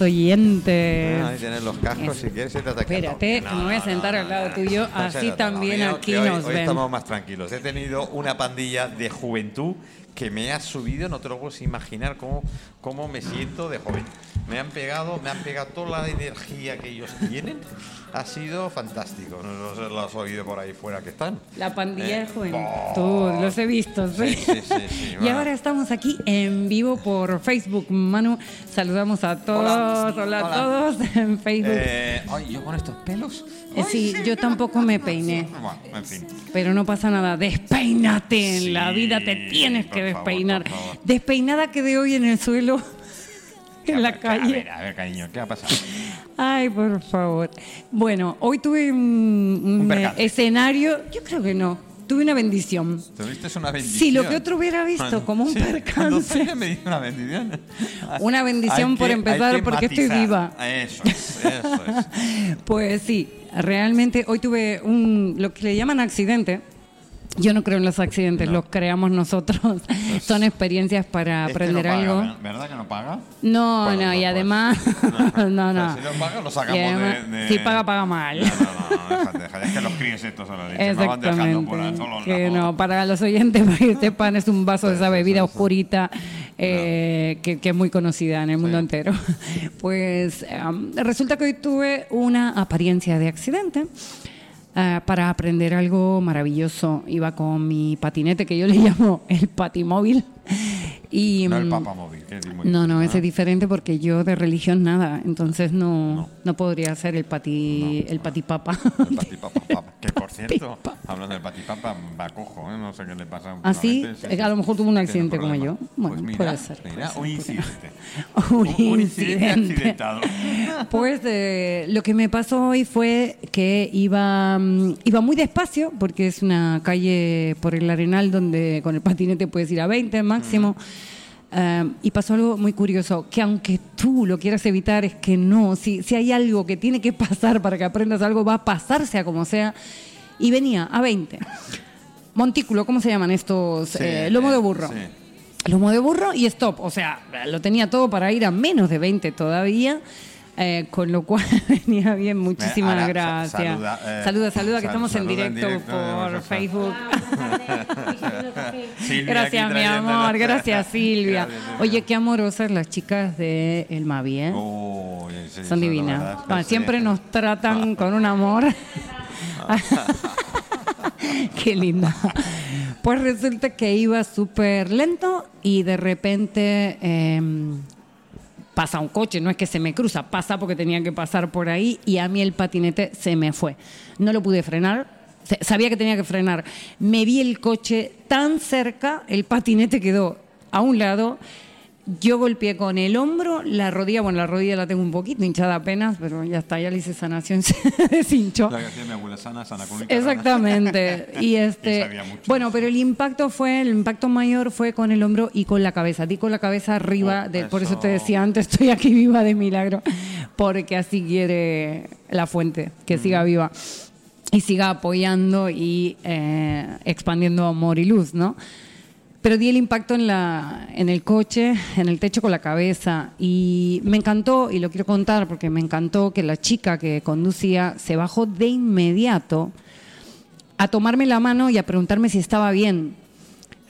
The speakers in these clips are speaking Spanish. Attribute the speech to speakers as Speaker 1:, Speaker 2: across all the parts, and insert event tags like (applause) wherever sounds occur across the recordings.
Speaker 1: oyentes.
Speaker 2: Ah, tienes los cascos, si quieres, siéntate aquí.
Speaker 1: Espérate,
Speaker 2: No,
Speaker 1: me voy a sentar
Speaker 2: no,
Speaker 1: al lado
Speaker 2: no,
Speaker 1: tuyo, así también aquí
Speaker 2: hoy-
Speaker 1: nos
Speaker 2: hoy
Speaker 1: ven.
Speaker 2: estamos más tranquilos. He tenido una pandilla de juventud que me ha subido, no te lo puedes imaginar cómo, cómo me siento de joven. Me han pegado, me han pegado toda la energía que ellos tienen. Ha sido fantástico. No sé si lo has oído por ahí fuera que están.
Speaker 1: La pandilla
Speaker 2: Eh,
Speaker 1: de juventud, los he visto, sí.
Speaker 2: Sí, sí, sí, sí, (laughs)
Speaker 1: Y ahora estamos aquí en vivo por Facebook. Manu, saludamos a todos. Hola,
Speaker 2: Hola.
Speaker 1: a todos (laughs) en Facebook.
Speaker 2: Eh, ay, yo con estos pelos.
Speaker 1: Eh, sí, yo tampoco me peiné.
Speaker 2: Bueno, en fin.
Speaker 1: Pero no pasa nada, despeínate. En la vida te tienes que despeinar.
Speaker 2: favor.
Speaker 1: Despeinada quedé hoy en el suelo, (laughs) en la
Speaker 2: A
Speaker 1: calle.
Speaker 2: ver, a ver, cariño, ¿qué ha pasado?
Speaker 1: Ay, por favor. Bueno, hoy tuve un, un,
Speaker 2: Un percance.
Speaker 1: escenario, yo creo que no, tuve una bendición.
Speaker 2: ¿Tuviste una bendición?
Speaker 1: Si lo que otro hubiera visto como un
Speaker 2: sí,
Speaker 1: percance. (laughs)
Speaker 2: me dice una bendición.
Speaker 1: Una bendición
Speaker 2: Hay
Speaker 1: por
Speaker 2: que-
Speaker 1: empezar, porque estoy viva.
Speaker 2: Eso es, eso es. (laughs)
Speaker 1: Pues sí, realmente hoy tuve un lo que le llaman accidente. Yo no creo en los accidentes, los creamos nosotros. (laughs) Son experiencias para
Speaker 2: Este
Speaker 1: aprender
Speaker 2: no paga,
Speaker 1: algo.
Speaker 2: ¿ver- ¿Verdad que no paga?
Speaker 1: No,
Speaker 2: Bueno,
Speaker 1: no,
Speaker 2: no,
Speaker 1: y
Speaker 2: pues.
Speaker 1: además, (laughs) no, (laughs) no.
Speaker 2: O sea, si no paga, lo sacamos
Speaker 1: además,
Speaker 2: de, de-
Speaker 1: Si paga, paga mal.
Speaker 2: No, no, no, déjate, déjate. Es que los críos estos son los por ahí
Speaker 1: Exactamente. Que no, para los oyentes, para que sepan, es un vaso de esa bebida oscurita eh, que, que es muy conocida en el mundo
Speaker 2: Sí.
Speaker 1: entero. Pues em, resulta que hoy tuve una apariencia de accidente. Ah, para aprender algo maravilloso. Iba con mi patinete, que yo le (laughs) llamo el patimóvil. Y,
Speaker 2: No el
Speaker 1: mm,
Speaker 2: Papa Móvil, que es muy
Speaker 1: no, no, ese es diferente porque yo de religión nada, entonces no, no. podría ser el pati, el patipapa.
Speaker 2: El patipapa, (laughs) papa. Que por cierto, hablando del patipapa, va cojo, ¿eh? no sé qué le pasa.
Speaker 1: ¿Ah, sí? Eh, a lo mejor tuvo un accidente como yo. Bueno,
Speaker 2: pues mira,
Speaker 1: puede ser,
Speaker 2: Mira,
Speaker 1: puede
Speaker 2: un
Speaker 1: ser,
Speaker 2: incidente. (laughs)
Speaker 1: un,
Speaker 2: Un
Speaker 1: incidente.
Speaker 2: accidentado. (laughs)
Speaker 1: Pues eh, lo que me pasó hoy fue que iba, mm, iba muy despacio, porque es una calle por el Arenal donde con el patinete puedes ir a 20 máximo. Eh, y pasó algo muy curioso, que aunque tú lo quieras evitar, es que no, si, si hay algo que tiene que pasar para que aprendas algo, va a pasar sea como sea. Y venía a 20. Montículo, ¿cómo se llaman estos?
Speaker 2: Sí,
Speaker 1: Eh, lomo de burro.
Speaker 2: sí.
Speaker 1: Lomo de burro y stop. O sea, lo tenía todo para ir a menos de 20 todavía. Eh, con lo cual (laughs) venía bien, muchísimas
Speaker 2: Ahora, sa-
Speaker 1: gracias.
Speaker 2: saluda, eh,
Speaker 1: saluda, saluda, que
Speaker 2: sal-
Speaker 1: estamos en
Speaker 2: saluda en
Speaker 1: directo,
Speaker 2: directo,
Speaker 1: por Facebook. (laughs)
Speaker 2: Silvia
Speaker 1: gracias, mi amor, gracias, (laughs) Silvia.
Speaker 2: Gracias.
Speaker 1: Oye, qué amorosas las chicas de El Mavi, ¿eh?
Speaker 2: Sí,
Speaker 1: Son divinas. siempre nos tratan con un amor. Qué linda. Pues resulta que iba súper lento y de repente em, pasa un coche, no es que se me cruza, pasa porque tenía que pasar por ahí y a mí el patinete se me fue. No lo pude frenar, sabía que tenía que frenar. Me vi el coche tan cerca, el patinete quedó a un lado. Yo golpeé con el hombro, la rodilla, bueno, la rodilla la tengo un poquito hinchada apenas, pero ya está, ya le hice sanación, (laughs) se deshinchó.
Speaker 2: La que hacía mi abuela sana, sana con.
Speaker 1: Exactamente. Y (laughs) este, bueno, pero el impacto fue, el impacto mayor fue con el hombro y con la cabeza. Di con la cabeza arriba,
Speaker 2: Oh,
Speaker 1: de, por eso
Speaker 2: eso.
Speaker 1: te decía antes, estoy aquí viva de milagro, porque así quiere la fuente, que siga
Speaker 2: Mm.
Speaker 1: viva y siga apoyando y eh, expandiendo amor y luz, ¿no? Pero di el impacto en, la, en el coche, en el techo con la cabeza. Y me encantó, y lo quiero contar porque me encantó que la chica que conducía se bajó de inmediato a tomarme la mano y a preguntarme si estaba bien.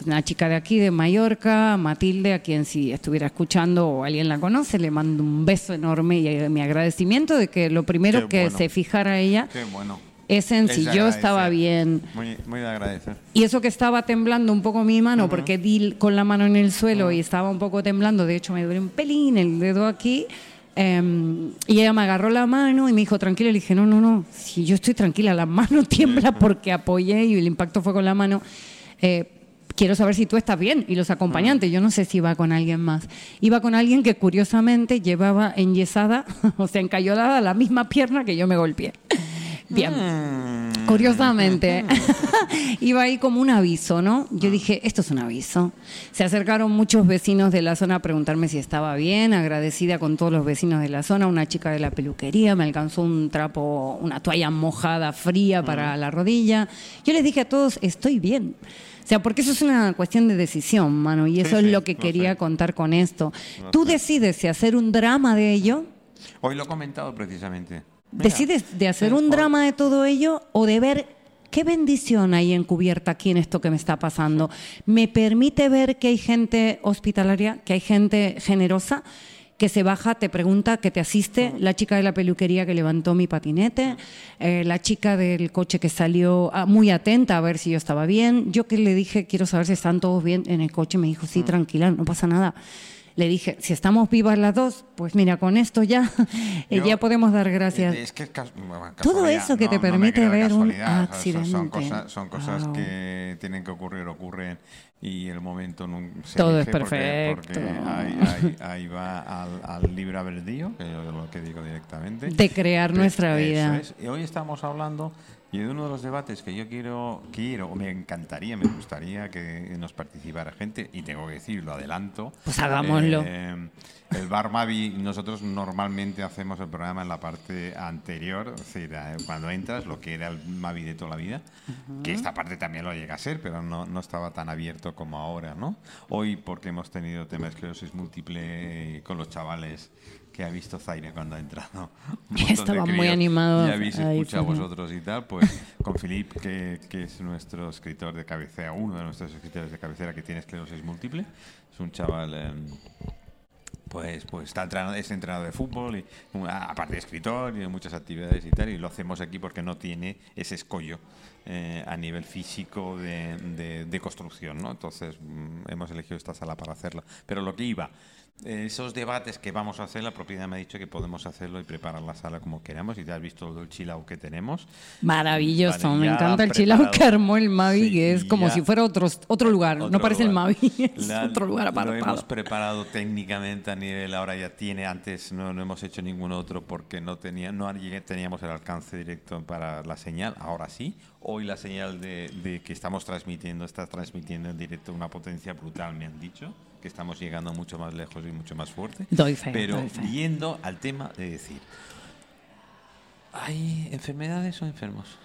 Speaker 1: Una chica de aquí, de Mallorca, Matilde, a quien si estuviera escuchando o alguien la conoce, le mando un beso enorme y eh, mi agradecimiento de que lo primero
Speaker 2: Qué
Speaker 1: que
Speaker 2: bueno.
Speaker 1: se fijara ella
Speaker 2: Qué bueno.
Speaker 1: Es en si yo estaba bien.
Speaker 2: Muy, muy de agradecer.
Speaker 1: Y eso que estaba temblando un poco mi mano, porque di con la mano en el suelo y estaba un poco temblando, de hecho me duele un pelín el dedo aquí. em, y ella me agarró la mano y me dijo, tranquila, le dije, no, no, no, si yo estoy tranquila, la mano (laughs) tiembla porque apoyé y el impacto fue con la mano. Eh, quiero saber si tú estás bien. Y los acompañantes, yo no sé si iba con alguien más. Iba con alguien que curiosamente llevaba enyesada, (laughs) o sea, encayolada la misma pierna que yo me golpeé. Bien.
Speaker 2: Mm.
Speaker 1: Curiosamente, (laughs) iba ahí como un aviso, ¿no? Yo dije, esto es un aviso. Se acercaron muchos vecinos de la zona a preguntarme si estaba bien, agradecida con todos los vecinos de la zona. Una chica de la peluquería me alcanzó un trapo, una toalla mojada, fría para la rodilla. Yo les dije a todos, estoy bien. O sea, porque eso es una cuestión de decisión, mano, y eso
Speaker 2: Sí,
Speaker 1: es
Speaker 2: sí,
Speaker 1: lo que quería
Speaker 2: sé.
Speaker 1: contar con esto. Tú
Speaker 2: sé.
Speaker 1: decides si hacer un drama de ello,
Speaker 2: Hoy lo he comentado precisamente. Mira,
Speaker 1: decides de hacer un drama de todo ello o de ver qué bendición hay encubierta aquí en esto que me está pasando. Me permite ver que hay gente hospitalaria, que hay gente generosa que se baja, te pregunta, que te asiste, la chica de la peluquería que levantó mi patinete, eh, la chica del coche que salió ah, muy atenta a ver si yo estaba bien, yo que le dije, quiero saber si están todos bien en el coche, me dijo, sí, tranquila, no pasa nada. Le dije, si estamos vivas las dos, pues mira, con esto ya, (laughs) eh,
Speaker 2: Yo-
Speaker 1: ya podemos dar gracias.
Speaker 2: Es que es
Speaker 1: Todo eso que te
Speaker 2: no- no me
Speaker 1: permite
Speaker 2: creo
Speaker 1: ver un
Speaker 2: sea, son-
Speaker 1: accidente.
Speaker 2: cosas, son cosas que tienen que ocurrir, ocurren y el momento no se
Speaker 1: Todo es
Speaker 2: porque-
Speaker 1: perfecto.
Speaker 2: Porque, ahí, ahí- ahí va al, al libre albedrío, que yo lo que digo directamente.
Speaker 1: De crear nuestra
Speaker 2: eso
Speaker 1: vida.
Speaker 2: es. Y hoy estamos hablando y de uno de los debates que yo quiero, quiero, o me encantaría, me gustaría que nos participara gente, y tengo que decir, lo adelanto.
Speaker 1: Pues hagámoslo.
Speaker 2: Eh, el Bar Mavi, nosotros normalmente hacemos el programa en la parte anterior, es decir, eh, cuando entras, lo que era el Mavi de toda la vida, que esta parte también lo llega a ser, pero no, no estaba tan abierto como ahora, ¿no? Hoy, porque hemos tenido tema de esclerosis múltiple eh, con los chavales que ha visto Zaire cuando ha entrado. (laughs)
Speaker 1: Estaban muy
Speaker 2: críos,
Speaker 1: animados
Speaker 2: Y habéis escuchado vosotros y tal, pues con Filip, que, que es nuestro escritor de cabecera, uno de nuestros escritores de cabecera que tiene esclerosis múltiple. Es un chaval... em, pues, pues está entrenado, es entrenador de fútbol y aparte de escritor y de muchas actividades y tal y lo hacemos aquí porque no tiene ese escollo eh, a nivel físico de, de- de construcción ¿no? entonces mm, hemos elegido esta sala para hacerlo pero lo que iba eh, esos debates que vamos a hacer la propiedad me ha dicho que podemos hacerlo y preparar la sala como queramos y te has visto el chilau que tenemos
Speaker 1: Maravilloso,
Speaker 2: Vale,
Speaker 1: me encanta el
Speaker 2: preparado.
Speaker 1: chilao (laughs) que armó el Mavi,
Speaker 2: Sí,
Speaker 1: que es como
Speaker 2: ya-
Speaker 1: si fuera otro, otro lugar, no parece el
Speaker 2: lugar.
Speaker 1: Mavi, (laughs) es
Speaker 2: La-
Speaker 1: otro lugar
Speaker 2: Lo hemos
Speaker 1: apartado.
Speaker 2: preparado técnicamente a nivel, ahora ya tiene, antes no, no hemos hecho ningún otro porque no, tenía, no teníamos el alcance directo para la señal, ahora sí. Hoy la señal de, de que estamos transmitiendo, está transmitiendo en directo una potencia brutal, me han dicho, que estamos llegando mucho más lejos y mucho más fuerte.
Speaker 1: Doy fe,
Speaker 2: Pero
Speaker 1: doy fe.
Speaker 2: yendo al tema de decir, ¿hay enfermedades o enfermos?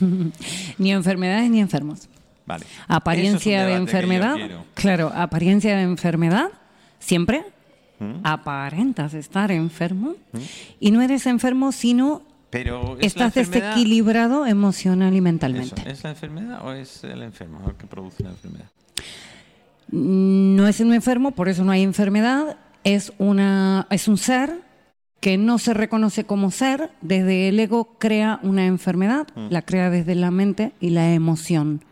Speaker 2: (laughs)
Speaker 1: Ni enfermedades ni enfermos.
Speaker 2: Vale.
Speaker 1: Apariencia de
Speaker 2: es yo
Speaker 1: enfermedad, claro, apariencia de enfermedad, siempre
Speaker 2: ¿Mm?
Speaker 1: aparentas estar enfermo y no eres enfermo sino
Speaker 2: Pero ¿es
Speaker 1: estás desequilibrado emocional y mentalmente.
Speaker 2: Eso, ¿Es la enfermedad o es el enfermo el que produce la enfermedad?
Speaker 1: No es un enfermo, por eso no hay enfermedad, es, una, es un ser que no se reconoce como ser, desde el ego crea una enfermedad,
Speaker 2: Mm.
Speaker 1: la crea desde la mente y la emoción.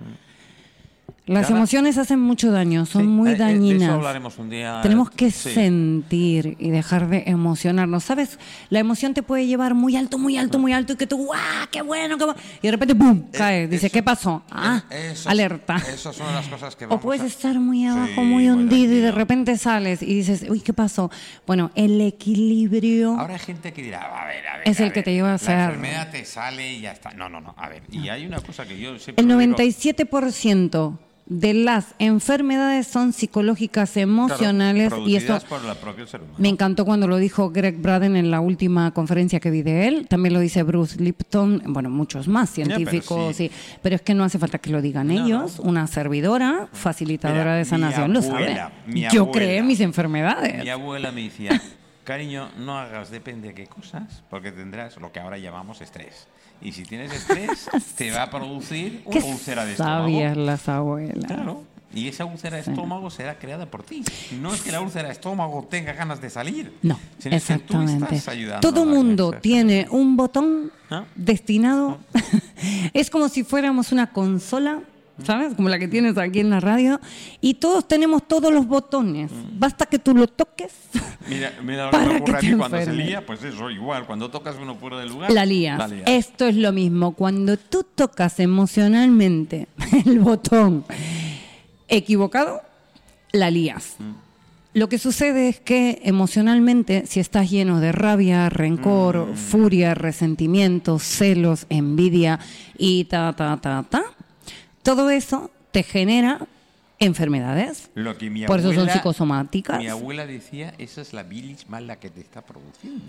Speaker 1: Las
Speaker 2: Ahora-
Speaker 1: emociones hacen mucho daño, son
Speaker 2: Sí,
Speaker 1: muy
Speaker 2: eh, eh, De
Speaker 1: dañinas.
Speaker 2: eso hablaremos un día.
Speaker 1: Tenemos que
Speaker 2: Sí.
Speaker 1: sentir y dejar de emocionarnos. ¿Sabes? La emoción te puede llevar muy alto, muy alto, muy alto y que tú, ¡guau! ¡Qué bueno! Qué bueno! Y de repente, ¡pum! cae. Dice,
Speaker 2: eso-
Speaker 1: ¿qué pasó? Ah,
Speaker 2: Eh, Eso-
Speaker 1: alerta.
Speaker 2: Esas son las cosas que
Speaker 1: O
Speaker 2: vamos
Speaker 1: puedes
Speaker 2: a-
Speaker 1: estar muy abajo,
Speaker 2: Sí,
Speaker 1: muy hundido y de repente sales y dices, uy, ¿qué pasó? Bueno, el equilibrio
Speaker 2: Ahora hay gente que dirá, a ver, a ver.
Speaker 1: Es
Speaker 2: a
Speaker 1: el que
Speaker 2: ver,
Speaker 1: te lleva a
Speaker 2: La
Speaker 1: ser-
Speaker 2: enfermedad te sale y ya está. No, no, no. A ver, y hay una cosa que yo siempre.
Speaker 1: El
Speaker 2: digo-
Speaker 1: 97% de las enfermedades son psicológicas,
Speaker 2: Claro,
Speaker 1: emocionales y
Speaker 2: producidas por ser humano.
Speaker 1: me encantó cuando lo dijo Greg Braden en la última conferencia que vi de él. También lo dice Bruce Lipton, bueno, muchos más
Speaker 2: pero
Speaker 1: científicos,
Speaker 2: sí.
Speaker 1: sí. Pero es que no hace falta que lo digan
Speaker 2: No,
Speaker 1: ellos. Una servidora, facilitadora
Speaker 2: Mira,
Speaker 1: de sanación, lo sabe. Yo
Speaker 2: abuela.
Speaker 1: creé mis enfermedades.
Speaker 2: Mi abuela me decía, cariño, no hagas depende de qué cosas, porque tendrás lo que ahora llamamos estrés. Y si tienes estrés, (laughs) te va a producir una úlcera de estómago.
Speaker 1: sabias las abuelas.
Speaker 2: Claro. Y esa úlcera de estómago será creada por ti. No es que la úlcera de estómago tenga ganas de salir.
Speaker 1: No,
Speaker 2: sino es que tú
Speaker 1: exactamente.
Speaker 2: estás ayudando
Speaker 1: Todo mundo tiene un botón
Speaker 2: ¿Ah?
Speaker 1: destinado. (laughs) es como si fuéramos una consola, ¿sabes? Como la que tienes aquí en la radio. Y todos tenemos todos los botones.
Speaker 2: Mm.
Speaker 1: Basta que tú lo toques. (laughs)
Speaker 2: Mira, mira que
Speaker 1: Para
Speaker 2: me ocurre
Speaker 1: que
Speaker 2: a mí cuando se lía, pues eso, igual, cuando tocas uno fuera del lugar,
Speaker 1: La lías.
Speaker 2: la lías.
Speaker 1: Esto es lo mismo. Cuando tú tocas emocionalmente (laughs) el botón equivocado, la lías.
Speaker 2: Mm.
Speaker 1: Lo que sucede es que emocionalmente, si estás lleno de rabia, rencor,
Speaker 2: Mm.
Speaker 1: furia, resentimiento, celos, envidia y ta, ta, ta, ta, todo eso te genera enfermedades.
Speaker 2: Lo que mi
Speaker 1: Por eso son psicosomáticas.
Speaker 2: Mi abuela decía, esa es la bilis mala que te está produciendo.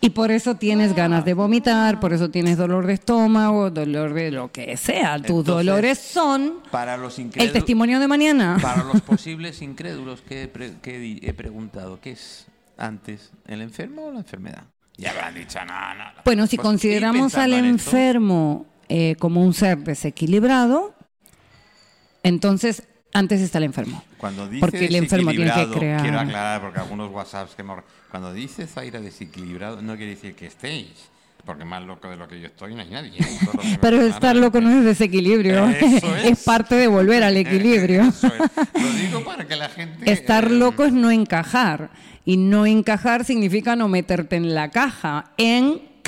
Speaker 1: Y por eso tienes ganas de vomitar, por eso tienes dolor de estómago, dolor de lo que sea. Tus
Speaker 2: Entonces,
Speaker 1: dolores son
Speaker 2: Para los
Speaker 1: el testimonio de mañana.
Speaker 2: para los (laughs) posibles incrédulos que he, pre- que he di- he preguntado, ¿qué es antes, el enfermo o la enfermedad? Ya habrán dicho, no, no. no.
Speaker 1: Bueno, si
Speaker 2: Pues,
Speaker 1: consideramos al enfermo eh, como un ser desequilibrado, entonces antes está el enfermo.
Speaker 2: Cuando dice
Speaker 1: Porque el enfermo tiene que crear-
Speaker 2: Quiero aclarar, porque algunos WhatsApps que hemos... Cuando dice Zaira desequilibrado, no quiere decir que estéis. Porque más loco de lo que yo estoy no hay nadie.
Speaker 1: Pero estar loco no es desequilibrio,
Speaker 2: Eso (laughs) es.
Speaker 1: es parte de volver al equilibrio. (laughs)
Speaker 2: Eso es. Lo digo para que la gente...
Speaker 1: Estar
Speaker 2: eh,
Speaker 1: loco es no encajar. Y no encajar significa no meterte en la caja.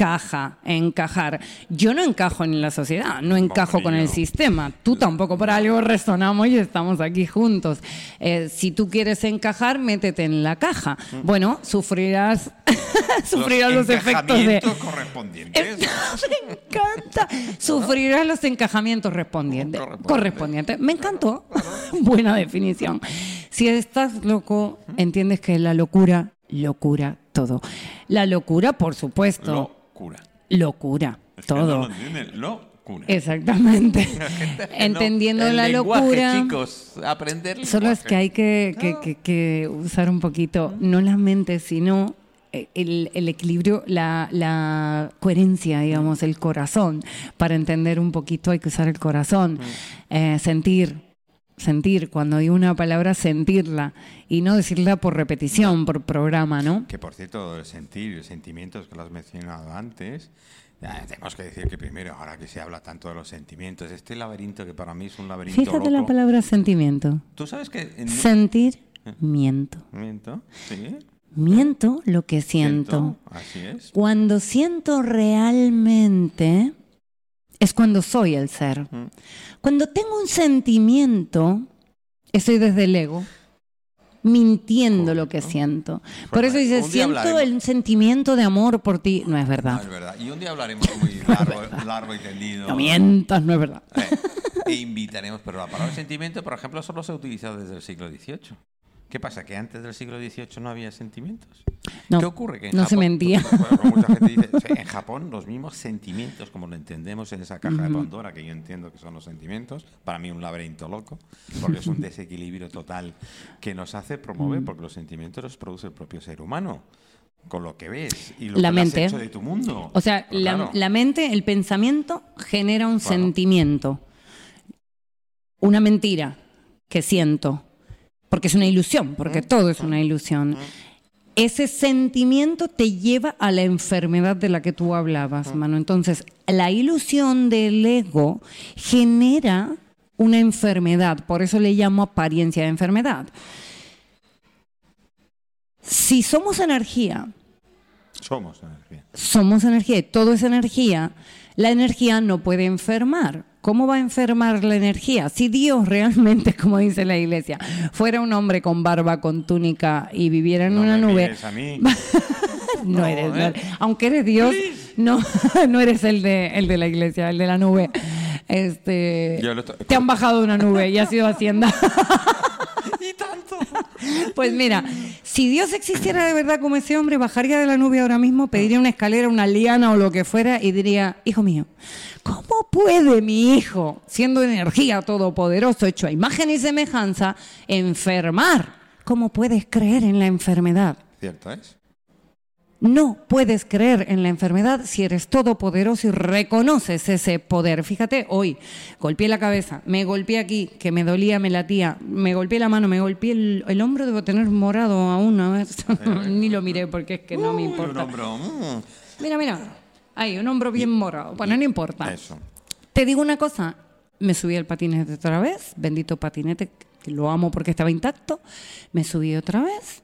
Speaker 1: Encaja, encajar. Yo no encajo en la sociedad, no encajo con el sistema. Tú tampoco, por algo resonamos y estamos aquí juntos. Eh, si tú quieres encajar, métete en la caja. Bueno, sufrirás, (laughs) sufrirás los, efectos de...
Speaker 2: encajamientos correspondientes. (laughs)
Speaker 1: Me encanta. Sufrirás los encajamientos respondientes.
Speaker 2: Correspondiente.
Speaker 1: Correspondientes. Me encantó. (laughs) Buena definición. Si estás loco, entiendes que la locura, locura todo. La locura, por supuesto.
Speaker 2: Locura.
Speaker 1: Locura,
Speaker 2: Es que no
Speaker 1: todo.
Speaker 2: locura.
Speaker 1: Exactamente. (laughs)
Speaker 2: No-
Speaker 1: Entendiendo la
Speaker 2: lenguaje,
Speaker 1: locura.
Speaker 2: chicos, aprender
Speaker 1: Solo es que hay que, que- que- que usar un poquito, no la mente, sino eh, el, el equilibrio, la, la coherencia, digamos, el corazón. Para entender un poquito hay que usar el corazón. Eh, sentir, sentir, cuando digo una palabra, sentirla. Y no decirla por repetición, por programa, ¿no?
Speaker 2: Que por cierto, el sentir los sentimientos que lo has mencionado antes, ya, tenemos que decir que primero, ahora que se habla tanto de los sentimientos, este laberinto que para mí es un laberinto
Speaker 1: Fíjate la palabra sentimiento.
Speaker 2: Tú sabes que en
Speaker 1: Sentir, miento.
Speaker 2: Miento, sí.
Speaker 1: Miento lo que siento.
Speaker 2: Así es.
Speaker 1: Cuando siento realmente es cuando soy el ser.
Speaker 2: Mm.
Speaker 1: Cuando tengo un sentimiento, estoy desde el ego, mintiendo lo que siento. Por eso dice, siento el sentimiento de amor por ti. No es
Speaker 2: No,
Speaker 1: verdad.
Speaker 2: es verdad. Y un día hablaremos muy largo, (laughs) largo y tendido.
Speaker 1: No mientas, no es verdad.
Speaker 2: Eh, e invitaremos, pero la palabra sentimiento, por ejemplo, solo se ha utilizado desde el siglo XVIII. ¿Qué pasa? ¿Que antes del siglo XVIII no había sentimientos?
Speaker 1: No,
Speaker 2: ¿Qué ocurre? Que en
Speaker 1: no se mentía. (laughs)
Speaker 2: Bueno, como mucha gente dice, en Japón los mismos sentimientos, como lo entendemos en esa caja de Pandora, que yo entiendo que son los sentimientos, para mí un laberinto loco, porque es un desequilibrio total que nos hace promover, porque los sentimientos los produce el propio ser humano, con lo que ves y lo
Speaker 1: La
Speaker 2: que le has
Speaker 1: mente.
Speaker 2: hecho de tu mundo.
Speaker 1: O sea,
Speaker 2: Pero
Speaker 1: la,
Speaker 2: claro,
Speaker 1: la mente, el pensamiento genera un sentimiento. Una mentira que siento. Porque es una ilusión, porque todo es una ilusión. Ese sentimiento te lleva a la enfermedad de la que tú hablabas, mano. Entonces, la ilusión del ego genera una enfermedad. Por eso le llamo apariencia de enfermedad. Si somos energía,
Speaker 2: somos energía.
Speaker 1: somos energía y todo es energía, la energía no puede enfermar. ¿Cómo va a enfermar la energía? Si Dios realmente, (laughs) como dice la iglesia, fuera un hombre con barba, con túnica y viviera en
Speaker 2: No
Speaker 1: una
Speaker 2: me
Speaker 1: nube,
Speaker 2: mires a mí. (laughs)
Speaker 1: no,
Speaker 2: No,
Speaker 1: eres, no
Speaker 2: ¿eh?
Speaker 1: aunque eres Dios, no, (laughs) no eres el de, el de la iglesia, el de la nube. Este, te han bajado de una nube y has sido Hacienda.
Speaker 2: Tanto. (laughs)
Speaker 1: Pues mira, si Dios existiera de verdad como ese hombre, bajaría de la nube ahora mismo, pediría una escalera, una liana o lo que fuera y diría, hijo mío, ¿cómo puede mi hijo, siendo energía todopoderoso, hecho a imagen y semejanza, enfermar? ¿Cómo puedes creer en la enfermedad?
Speaker 2: Cierto es.
Speaker 1: No puedes creer en la enfermedad si eres todopoderoso y reconoces ese poder. Fíjate, hoy golpeé la cabeza, me golpeé aquí, que me dolía, me latía, me golpeé la mano, me golpeé el, el hombro, debo tener morado aún. A ver, (laughs) ni lo miré porque es que no me importa.
Speaker 2: mm,
Speaker 1: Mira, mira, ahí, un hombro bien morado. Bueno, no importa.
Speaker 2: Eso.
Speaker 1: Te digo una cosa, me subí al patinete otra vez, bendito patinete, que lo amo porque estaba intacto, me subí otra vez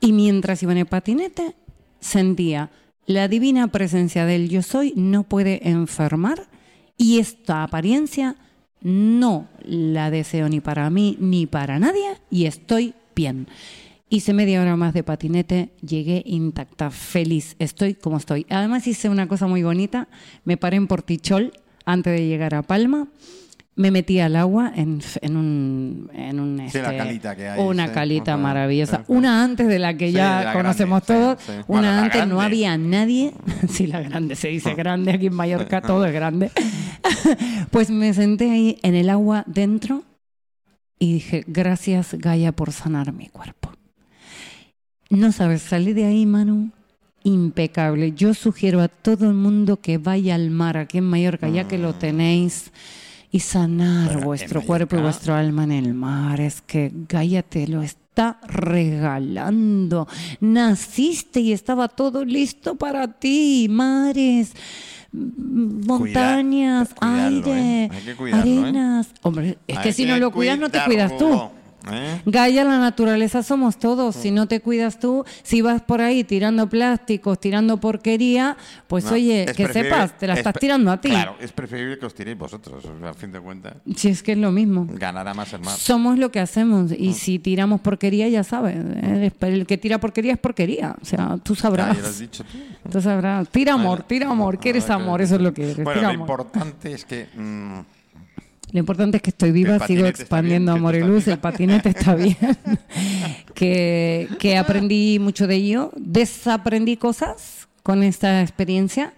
Speaker 1: y mientras iba en el patinete sentía la divina presencia del yo soy no puede enfermar y esta apariencia no la deseo ni para mí ni para nadie y estoy bien. Hice media hora más de patinete, llegué intacta, feliz, estoy como estoy. Además hice una cosa muy bonita, me paré en Portichol antes de llegar a Palma, me metí al agua en, en un, en un
Speaker 2: Sí, la
Speaker 1: este,
Speaker 2: calita que hay,
Speaker 1: una
Speaker 2: sí.
Speaker 1: calita maravillosa, una antes de la que ya
Speaker 2: la
Speaker 1: conocemos
Speaker 2: grande,
Speaker 1: todos, una
Speaker 2: Bueno,
Speaker 1: antes no había nadie, (laughs) sí la grande se dice grande aquí en Mallorca (laughs) todo es grande, (laughs) pues me senté ahí en el agua dentro y dije gracias Gaia por sanar mi cuerpo. No sabes, salí de ahí, Manu, impecable. Yo sugiero a todo el mundo que vaya al mar aquí en Mallorca, ya que lo tenéis, y sanar vuestro cuerpo y vuestro alma en el mar. Es que Gaia te lo está regalando. Naciste y estaba todo listo para ti, mares. Montañas,
Speaker 2: cuidarlo,
Speaker 1: aire,
Speaker 2: ¿eh? ¿eh?
Speaker 1: arenas. Hombre, es que
Speaker 2: Hay
Speaker 1: si no lo cuidas, no te cuidas tú.
Speaker 2: ¿Eh?
Speaker 1: Gaia, la naturaleza somos todos. Si no te cuidas tú, si vas por ahí tirando plásticos, tirando porquería, pues
Speaker 2: No,
Speaker 1: oye,
Speaker 2: es
Speaker 1: que sepas, te la
Speaker 2: es
Speaker 1: estás tirando a ti.
Speaker 2: Claro, es preferible que os tiréis vosotros, a fin de cuentas.
Speaker 1: Si es que es lo mismo.
Speaker 2: Ganará más el mar.
Speaker 1: Somos lo que hacemos
Speaker 2: Mm.
Speaker 1: y si tiramos porquería, ya sabes, ¿eh? el que tira porquería es porquería. O sea, tú sabrás.
Speaker 2: ya lo has dicho tú.
Speaker 1: Tú sabrás. Tira amor, tira amor. ¿Quieres amor? Eso es lo que eres.
Speaker 2: Bueno,
Speaker 1: tira
Speaker 2: lo
Speaker 1: amor.
Speaker 2: importante es que. mm,
Speaker 1: Lo importante es que estoy viva, sigo expandiendo
Speaker 2: bien,
Speaker 1: amor y luz, el patinete está bien, (laughs) que, que aprendí mucho de ello, desaprendí cosas con esta experiencia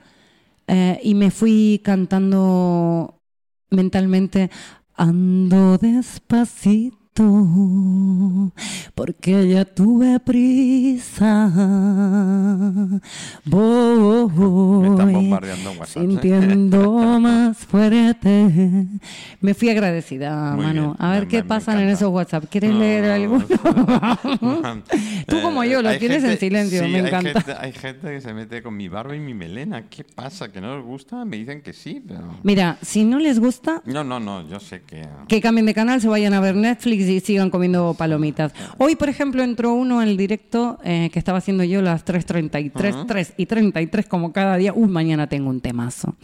Speaker 1: eh, y me fui cantando mentalmente, ando despacito. Porque ya tuve prisa. Voy
Speaker 2: Me ¿eh?
Speaker 1: Sintiendo (laughs) más fuerte. Me fui agradecida,
Speaker 2: Muy
Speaker 1: Manu.
Speaker 2: bien,
Speaker 1: A ver
Speaker 2: me-
Speaker 1: qué
Speaker 2: me-
Speaker 1: pasan en esos WhatsApp. ¿Quieres
Speaker 2: No,
Speaker 1: leer
Speaker 2: no,
Speaker 1: alguno?
Speaker 2: no. (laughs)
Speaker 1: Tú como yo, lo
Speaker 2: hay
Speaker 1: tienes en silencio,
Speaker 2: sí,
Speaker 1: me
Speaker 2: hay
Speaker 1: encanta.
Speaker 2: gente- Hay gente, que se mete con mi barba y mi melena. ¿Qué pasa? ¿Que no les gusta? Me dicen que sí, pero...
Speaker 1: Mira, si no les gusta,
Speaker 2: No, no, no, yo sé que...
Speaker 1: que cambien de canal, se vayan a ver Netflix y sigan comiendo palomitas. Hoy, por ejemplo, entró uno en el directo eh, que estaba haciendo yo las 3.33, 3 y 33 como cada día. Uy, mañana tengo un temazo.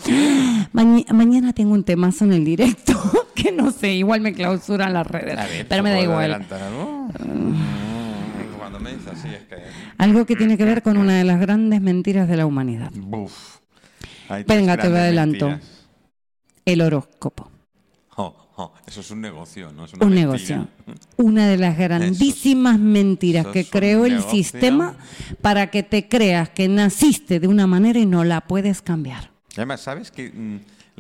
Speaker 1: Maña- mañana tengo un temazo en el directo (laughs) que no sé, igual me clausuran las redes.
Speaker 2: Ver,
Speaker 1: pero me da
Speaker 2: ¿puedo
Speaker 1: igual.
Speaker 2: algo? Mm, Cuando me dices así es que...
Speaker 1: Algo que tiene que ver con una de las grandes mentiras de la humanidad.
Speaker 2: Buf.
Speaker 1: Venga, te lo adelanto.
Speaker 2: mentiras.
Speaker 1: El horóscopo.
Speaker 2: Oh, eso es un negocio, no es una
Speaker 1: Un
Speaker 2: mentira.
Speaker 1: negocio. (laughs) Una de las grandísimas mentiras
Speaker 2: eso
Speaker 1: que creó el
Speaker 2: negocio.
Speaker 1: sistema para que te creas que naciste de una manera y no la puedes cambiar.
Speaker 2: Además, ¿sabes que mm,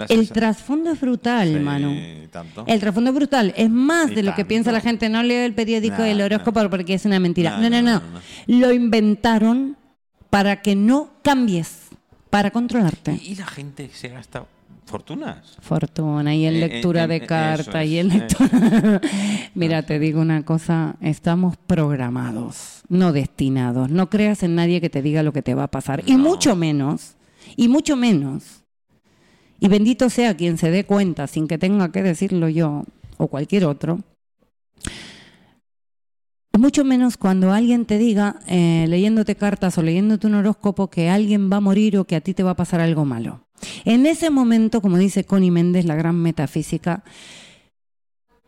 Speaker 1: El trasfondo es brutal,
Speaker 2: Sí,
Speaker 1: Manu.
Speaker 2: tanto.
Speaker 1: El trasfondo es brutal. Es más
Speaker 2: Y
Speaker 1: de lo que piensa la gente. No leo el periódico del horóscopo porque es una mentira.
Speaker 2: No
Speaker 1: no, no, no, Lo inventaron para que no cambies, para controlarte.
Speaker 2: Y la gente se gasta fortunas.
Speaker 1: Fortuna y en
Speaker 2: Eh,
Speaker 1: lectura
Speaker 2: en-
Speaker 1: de
Speaker 2: en-
Speaker 1: carta
Speaker 2: eso
Speaker 1: y en lectura. (laughs) Mira, te digo una cosa, estamos programados, no destinados. No creas en nadie que te diga lo que te va a pasar. Y mucho menos, y mucho menos. Y bendito sea quien se dé cuenta sin que tenga que decirlo yo o cualquier otro. Mucho menos cuando alguien te diga, eh, leyéndote cartas o leyéndote un horóscopo, que alguien va a morir o que a ti te va a pasar algo malo. En ese momento, como dice Connie Méndez, la gran metafísica,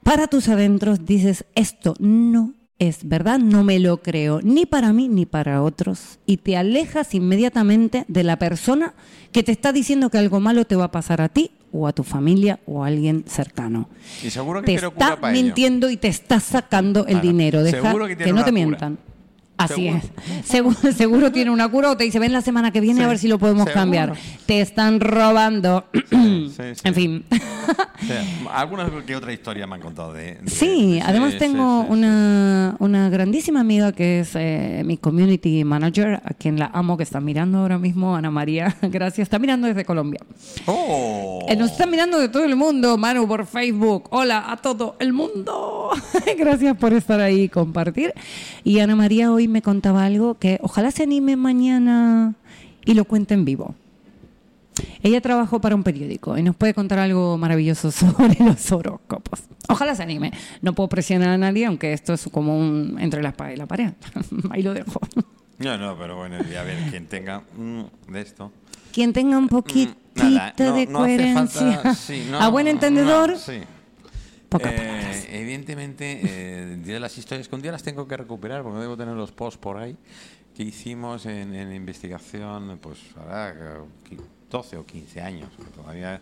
Speaker 1: para tus adentros dices, esto no es verdad, no me lo creo, ni para mí ni para otros, y te alejas inmediatamente de la persona que te está diciendo que algo malo te va a pasar a ti o a tu familia o a alguien cercano.
Speaker 2: Y seguro que
Speaker 1: Te
Speaker 2: cura
Speaker 1: está mintiendo y te está sacando el
Speaker 2: Claro.
Speaker 1: dinero. Deja
Speaker 2: que
Speaker 1: que, no te
Speaker 2: cura.
Speaker 1: mientan. Así
Speaker 2: Seguro.
Speaker 1: es. (laughs) Seguro, seguro tiene una cura o te dice, ven la semana que viene
Speaker 2: Sí,
Speaker 1: a ver si lo podemos
Speaker 2: seguro.
Speaker 1: cambiar. Te están robando.
Speaker 2: Sí, (clears throat) sí.
Speaker 1: En fin.
Speaker 2: O sea, (laughs) alguna que otra historia me han contado de. de-
Speaker 1: Sí,
Speaker 2: de-
Speaker 1: además tengo una, una grandísima amiga que es eh, mi community manager, a quien la amo, que está mirando ahora mismo, Ana María. (laughs) Gracias, está mirando desde Colombia.
Speaker 2: ¡Oh!
Speaker 1: Eh, Nos está mirando de todo el mundo, Manu, por Facebook. Hola a todo el mundo. Gracias por estar ahí y compartir. Y Ana María hoy me contaba algo que ojalá se anime mañana y lo cuente en vivo. Ella trabajó para un periódico y nos puede contar algo maravilloso (laughs) sobre los horóscopos. Ojalá se anime. No puedo presionar a nadie, aunque esto es como un entre la espada y la pared. (laughs) Ahí lo dejo.
Speaker 2: No, no, pero bueno, a ver, quien tenga mm, de esto.
Speaker 1: Quien tenga un
Speaker 2: Mm, Nada, no-
Speaker 1: de
Speaker 2: no
Speaker 1: coherencia.
Speaker 2: falta- sí, no,
Speaker 1: a buen entendedor,
Speaker 2: sí.
Speaker 1: Pocas
Speaker 2: Eh, evidentemente, eh, diré las historias que un día las tengo que recuperar porque debo tener los posts por ahí que hicimos en, en investigación, pues ahora eh, qui- 12 o 15 años, que todavía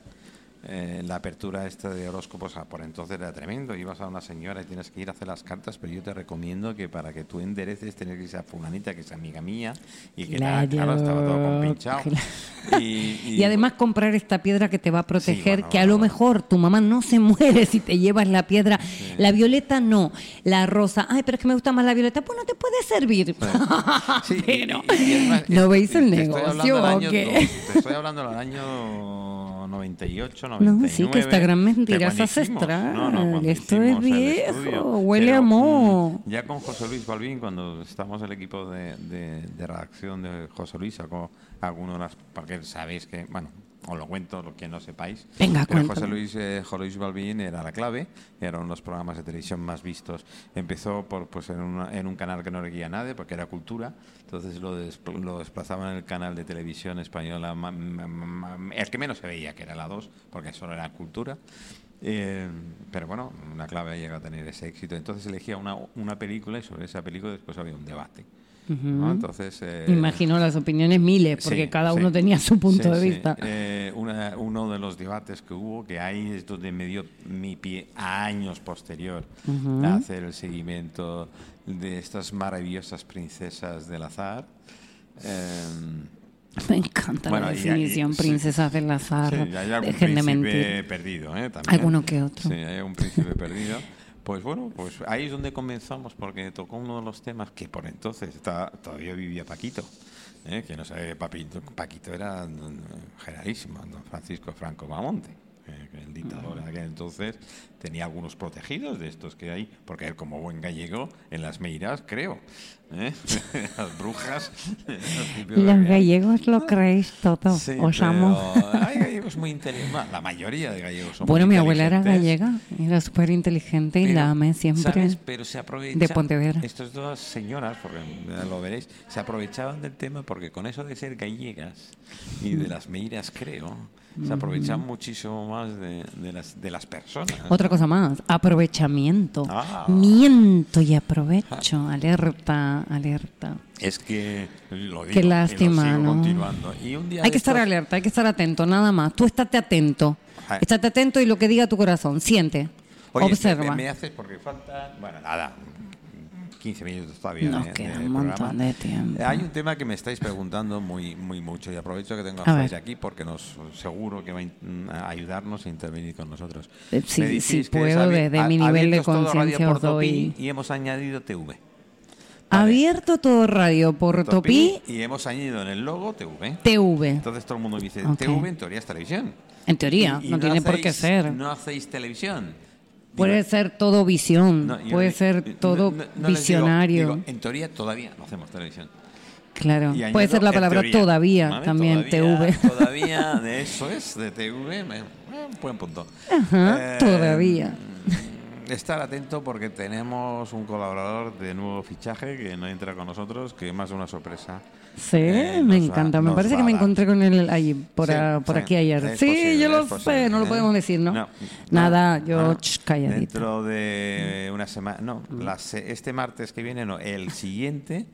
Speaker 2: eh, la apertura esta de horóscopos ah, por entonces era tremendo. Ibas a una señora y tienes que ir a hacer las cartas, pero yo te recomiendo que para que tú endereces tienes que ir a fulanita, que es amiga mía, y que nada,
Speaker 1: Claro,
Speaker 2: claro, estaba todo compinchado.
Speaker 1: claro.
Speaker 2: Y,
Speaker 1: Y (laughs) además comprar esta piedra que te va a proteger,
Speaker 2: bueno,
Speaker 1: que a lo
Speaker 2: bueno.
Speaker 1: mejor tu mamá no se (laughs) muere si te llevas la piedra. La violeta no, la rosa. Ay, pero es que me gusta más la violeta. Pues no te puede servir.
Speaker 2: Sí, (laughs)
Speaker 1: Pero,
Speaker 2: y- y además,
Speaker 1: ¿no veis el
Speaker 2: te estoy hablando
Speaker 1: negocio o qué?
Speaker 2: Te estoy hablando del año 98, 99.
Speaker 1: No, sí, que esta gran mentira es ancestral.
Speaker 2: cuando
Speaker 1: Esto es viejo,
Speaker 2: estudio.
Speaker 1: huele a moho.
Speaker 2: mm, Ya con José Luis Balbín, cuando estamos el equipo de, de- de redacción de José Luis, sacó algunas de las. Porque sabéis que, bueno, os lo cuento, lo que no sepáis.
Speaker 1: Venga,
Speaker 2: Pero. José Luis, eh, José era la clave, era uno de los programas de televisión más vistos. Empezó por, pues, en, una- en un canal que no le guía nadie, porque era cultura, entonces lo, lo desplazaban en el canal de televisión española, ma- ma- ma- el que menos se veía, que era la 2, porque solo era cultura. Eh, pero bueno, una clave llega a tener ese éxito. Entonces elegía una, una película y sobre esa película después había un debate. ¿No? Entonces, eh,
Speaker 1: Imagino las opiniones miles, porque
Speaker 2: Sí,
Speaker 1: cada
Speaker 2: sí.
Speaker 1: uno tenía su punto
Speaker 2: Sí,
Speaker 1: de vista.
Speaker 2: Eh, una- uno de los debates que hubo, que ahí es donde me dio mi pie a años posterior a hacer el seguimiento de estas maravillosas princesas del azar. Eh,
Speaker 1: Me encanta
Speaker 2: Bueno,
Speaker 1: la definición, princesas del azar.
Speaker 2: hay algún
Speaker 1: Dejen de
Speaker 2: príncipe
Speaker 1: mentir.
Speaker 2: perdido, ¿eh? También.
Speaker 1: Alguno que otro.
Speaker 2: Sí, hay un príncipe perdido. Pues bueno, pues ahí es donde comenzamos, porque tocó uno de los temas que por entonces está, todavía vivía Paquito. ¿eh? Que no sabe, Papito, Paquito era mm, generalísimo, don Francisco Franco Bamonte. eh, el dictador de aquel entonces tenía algunos protegidos de estos que hay, porque él como buen gallego en las meiras, creo, ¿eh? (laughs) las brujas.
Speaker 1: Los gallegos lo creéis todo.
Speaker 2: Sí,
Speaker 1: Os amo.
Speaker 2: Hay gallegos muy inteligentes. La mayoría de gallegos son
Speaker 1: Bueno,
Speaker 2: muy
Speaker 1: mi abuela era gallega, era súper inteligente y la amé siempre.
Speaker 2: ¿sabes? Pero se
Speaker 1: de Pontevedra.
Speaker 2: Estas dos señoras, porque lo veréis, se aprovechaban del tema porque con eso de ser gallegas y de las meiras, creo, se aprovechan muchísimo más de, de las, de las personas.
Speaker 1: Otra cosa más, aprovechamiento.
Speaker 2: Ah.
Speaker 1: Miento y aprovecho. (laughs) Alerta, alerta.
Speaker 2: Es que lo digo,
Speaker 1: Qué
Speaker 2: y lo
Speaker 1: lástima,
Speaker 2: sigo
Speaker 1: ¿no?
Speaker 2: continuando. Y un día
Speaker 1: Hay que estar
Speaker 2: estos-
Speaker 1: alerta, hay que estar atento, nada más. Tú estate atento.
Speaker 2: Ay.
Speaker 1: Estate atento y lo que diga tu corazón, siente,
Speaker 2: Oye,
Speaker 1: observa.
Speaker 2: Me, me haces porque falta, bueno, nada, 15 minutos todavía.
Speaker 1: Nos
Speaker 2: de-
Speaker 1: queda
Speaker 2: de
Speaker 1: un montón
Speaker 2: programa.
Speaker 1: de tiempo.
Speaker 2: Hay un tema que me estáis preguntando muy, muy mucho y aprovecho que tengo a
Speaker 1: A
Speaker 2: aquí porque nos seguro que va a a ayudarnos a intervenir con nosotros.
Speaker 1: Eh, sí,
Speaker 2: decís
Speaker 1: sí puedo, desde mi nivel de conciencia os doy.
Speaker 2: Y hemos añadido TV.
Speaker 1: Abierto todo radio por Topí,
Speaker 2: Y hemos añadido en el logo TV.
Speaker 1: TV.
Speaker 2: Entonces todo el mundo me dice,
Speaker 1: Ok.
Speaker 2: TV en teoría es televisión.
Speaker 1: En teoría,
Speaker 2: Y- y
Speaker 1: no tiene por qué ser.
Speaker 2: No hacéis televisión.
Speaker 1: Puede ser todo visión,
Speaker 2: no,
Speaker 1: puede ser todo
Speaker 2: no- digo-
Speaker 1: visionario.
Speaker 2: digo, en teoría todavía no hacemos televisión.
Speaker 1: claro, puede ser la palabra
Speaker 2: teoría,
Speaker 1: todavía,
Speaker 2: ¿vale?
Speaker 1: también
Speaker 2: Todavía-
Speaker 1: TV. (laughs)
Speaker 2: Todavía de eso es, de TV, eh, buen punto.
Speaker 1: Ajá, todavía.
Speaker 2: Estar atento porque tenemos un colaborador de nuevo fichaje que no entra con nosotros, que más de una sorpresa.
Speaker 1: Sí,
Speaker 2: eh,
Speaker 1: me
Speaker 2: va-
Speaker 1: encanta. Me parece que me encontré con él allí, por,
Speaker 2: Sí,
Speaker 1: a- por
Speaker 2: sí,
Speaker 1: aquí ayer. Sí,
Speaker 2: posible,
Speaker 1: yo lo
Speaker 2: posible,
Speaker 1: sé, no lo podemos decir, ¿no?
Speaker 2: No,
Speaker 1: Nada,
Speaker 2: no,
Speaker 1: yo
Speaker 2: no.
Speaker 1: ch, calladita.
Speaker 2: Dentro de una semana, no, este martes que viene, no, el siguiente,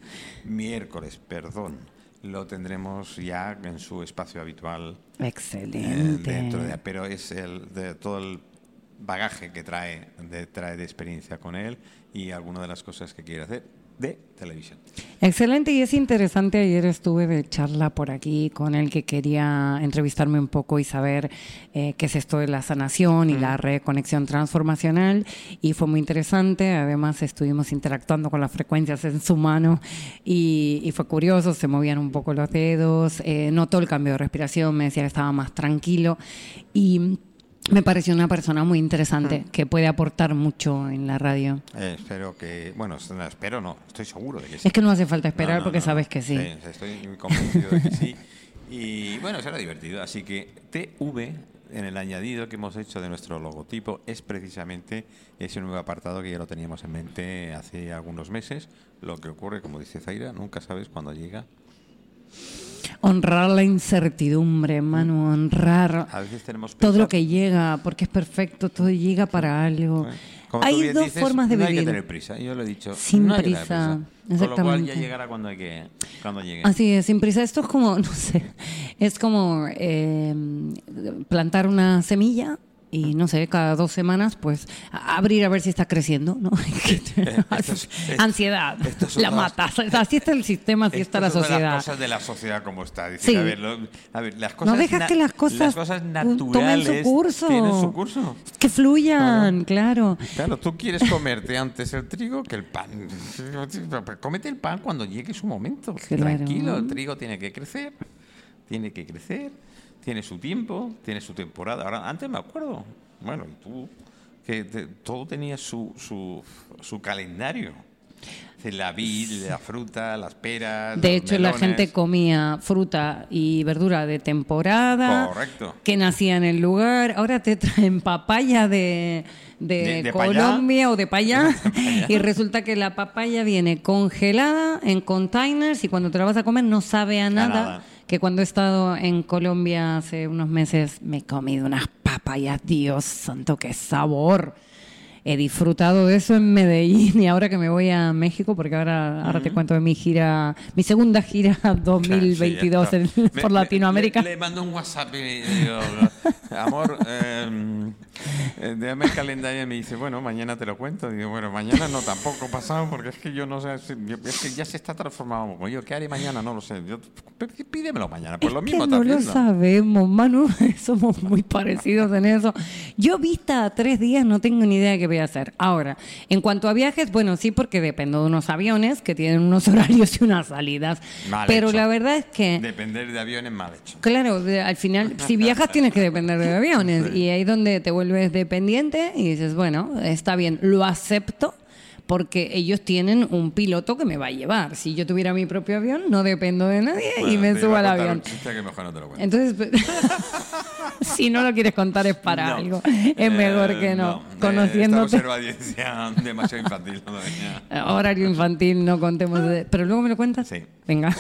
Speaker 2: miércoles, perdón, lo tendremos ya en su espacio habitual. eh,
Speaker 1: Excelente.
Speaker 2: dentro de, pero es el de todo el bagaje que trae de, trae de experiencia con él y alguna de las cosas que quiere hacer de televisión.
Speaker 1: Excelente y es interesante. Ayer estuve de charla por aquí con el que quería entrevistarme un poco y saber eh, qué es esto de la sanación y la reconexión transformacional y fue muy interesante. Además estuvimos interactuando con las frecuencias en su mano y, y fue curioso. Se movían un poco los dedos, eh, notó el cambio de respiración, me decía que estaba más tranquilo y me pareció una persona muy interesante que puede aportar mucho en la radio.
Speaker 2: Eh, espero que, bueno, no, espero no, estoy seguro de que sí.
Speaker 1: Es que no hace falta esperar
Speaker 2: no,
Speaker 1: porque
Speaker 2: no,
Speaker 1: sabes que sí.
Speaker 2: Estoy muy convencido de que sí. Y bueno, será divertido. Así que TV, en el añadido que hemos hecho de nuestro logotipo, es precisamente ese nuevo apartado que ya lo teníamos en mente hace algunos meses. Lo que ocurre, como dice Zaira, nunca sabes cuándo llega.
Speaker 1: Honrar la incertidumbre, Manu, honrar
Speaker 2: A veces tenemos
Speaker 1: todo lo que llega, porque es perfecto, todo llega para algo.
Speaker 2: Como
Speaker 1: hay dos
Speaker 2: dices,
Speaker 1: formas de
Speaker 2: no hay que
Speaker 1: vivir.
Speaker 2: tener prisa. Yo lo he dicho.
Speaker 1: Sin
Speaker 2: no tener
Speaker 1: prisa,
Speaker 2: Con lo cual ya
Speaker 1: exactamente.
Speaker 2: llegará cuando hay que cuando llegue.
Speaker 1: Así es, sin prisa. Esto es como, (laughs) no sé, es como eh, plantar una semilla y, no sé, cada dos semanas, pues, a- abrir a ver si está creciendo, ¿no? (laughs)
Speaker 2: esto es-
Speaker 1: Ansiedad, la matas. Así está el sistema, así está la
Speaker 2: son
Speaker 1: sociedad.
Speaker 2: Las cosas de la sociedad como está. Decir,
Speaker 1: Sí.
Speaker 2: a, ver, lo- a ver, las cosas
Speaker 1: No dejas que las cosas,
Speaker 2: las cosas
Speaker 1: tomen su
Speaker 2: naturales
Speaker 1: curso.
Speaker 2: tienen su curso.
Speaker 1: Que fluyan, claro.
Speaker 2: Claro, tú quieres comerte antes el trigo que el pan. Cómete el pan cuando llegue su momento.
Speaker 1: Claro.
Speaker 2: Tranquilo, el trigo tiene que crecer, tiene que crecer, tiene su tiempo, tiene su temporada. Ahora, antes me acuerdo, bueno, y tú, que te- todo tenía su, su, su calendario. La vid, la fruta, las peras.
Speaker 1: De
Speaker 2: los
Speaker 1: hecho, la gente comía fruta y verdura de temporada.
Speaker 2: Correcto.
Speaker 1: Que nacía en el lugar. Ahora te traen papaya de, de. Colombia o (laughs) de payá. y resulta que la papaya viene congelada en containers y cuando te la vas a comer no sabe a nada.
Speaker 2: nada.
Speaker 1: Que cuando he estado en Colombia hace unos meses me he comido unas papayas. Dios santo, qué sabor. He disfrutado de eso en Medellín y ahora que me voy a México, porque ahora, ahora te cuento de mi gira, mi segunda gira (laughs) 2022
Speaker 2: Sí, ya
Speaker 1: en-
Speaker 2: está. Me-
Speaker 1: por Latinoamérica.
Speaker 2: Le, le mando un WhatsApp y digo, amor, eh, déjame el calendario y me dice, bueno, mañana te lo cuento. Digo, bueno, mañana no, tampoco pasado, porque es que yo no sé, es que ya se está transformando. Como yo, ¿qué haré mañana? No lo sé. Yo, pídemelo mañana, pues
Speaker 1: es
Speaker 2: lo
Speaker 1: que
Speaker 2: mismo
Speaker 1: no lo sabemos, Manu, (laughs) somos muy parecidos en eso. Yo vista a tres días no tengo ni idea de qué voy a hacer. Ahora, en cuanto a viajes, bueno, sí, porque dependo de unos aviones que tienen unos (laughs) horarios y unas salidas.
Speaker 2: Mal
Speaker 1: Pero
Speaker 2: hecho.
Speaker 1: la verdad es que...
Speaker 2: Depender de aviones mal hecho.
Speaker 1: Claro, al final, si viajas tienes que depender de aviones (laughs) y ahí es donde te vuelves dependiente y dices, bueno, está bien, lo acepto porque ellos tienen un piloto que me va a llevar. Si yo tuviera mi propio avión, no dependo de nadie y
Speaker 2: Bueno,
Speaker 1: me
Speaker 2: te
Speaker 1: subo al avión.
Speaker 2: que mejor no te lo.
Speaker 1: Entonces, (laughs) si no lo quieres contar es para
Speaker 2: No.
Speaker 1: algo. Es mejor
Speaker 2: Eh,
Speaker 1: que no.
Speaker 2: Eh,
Speaker 1: Conociéndote.
Speaker 2: Esta (laughs) demasiado infantil todavía.
Speaker 1: Horario infantil, no contemos de... Pero luego me lo cuentas.
Speaker 2: Sí.
Speaker 1: Venga.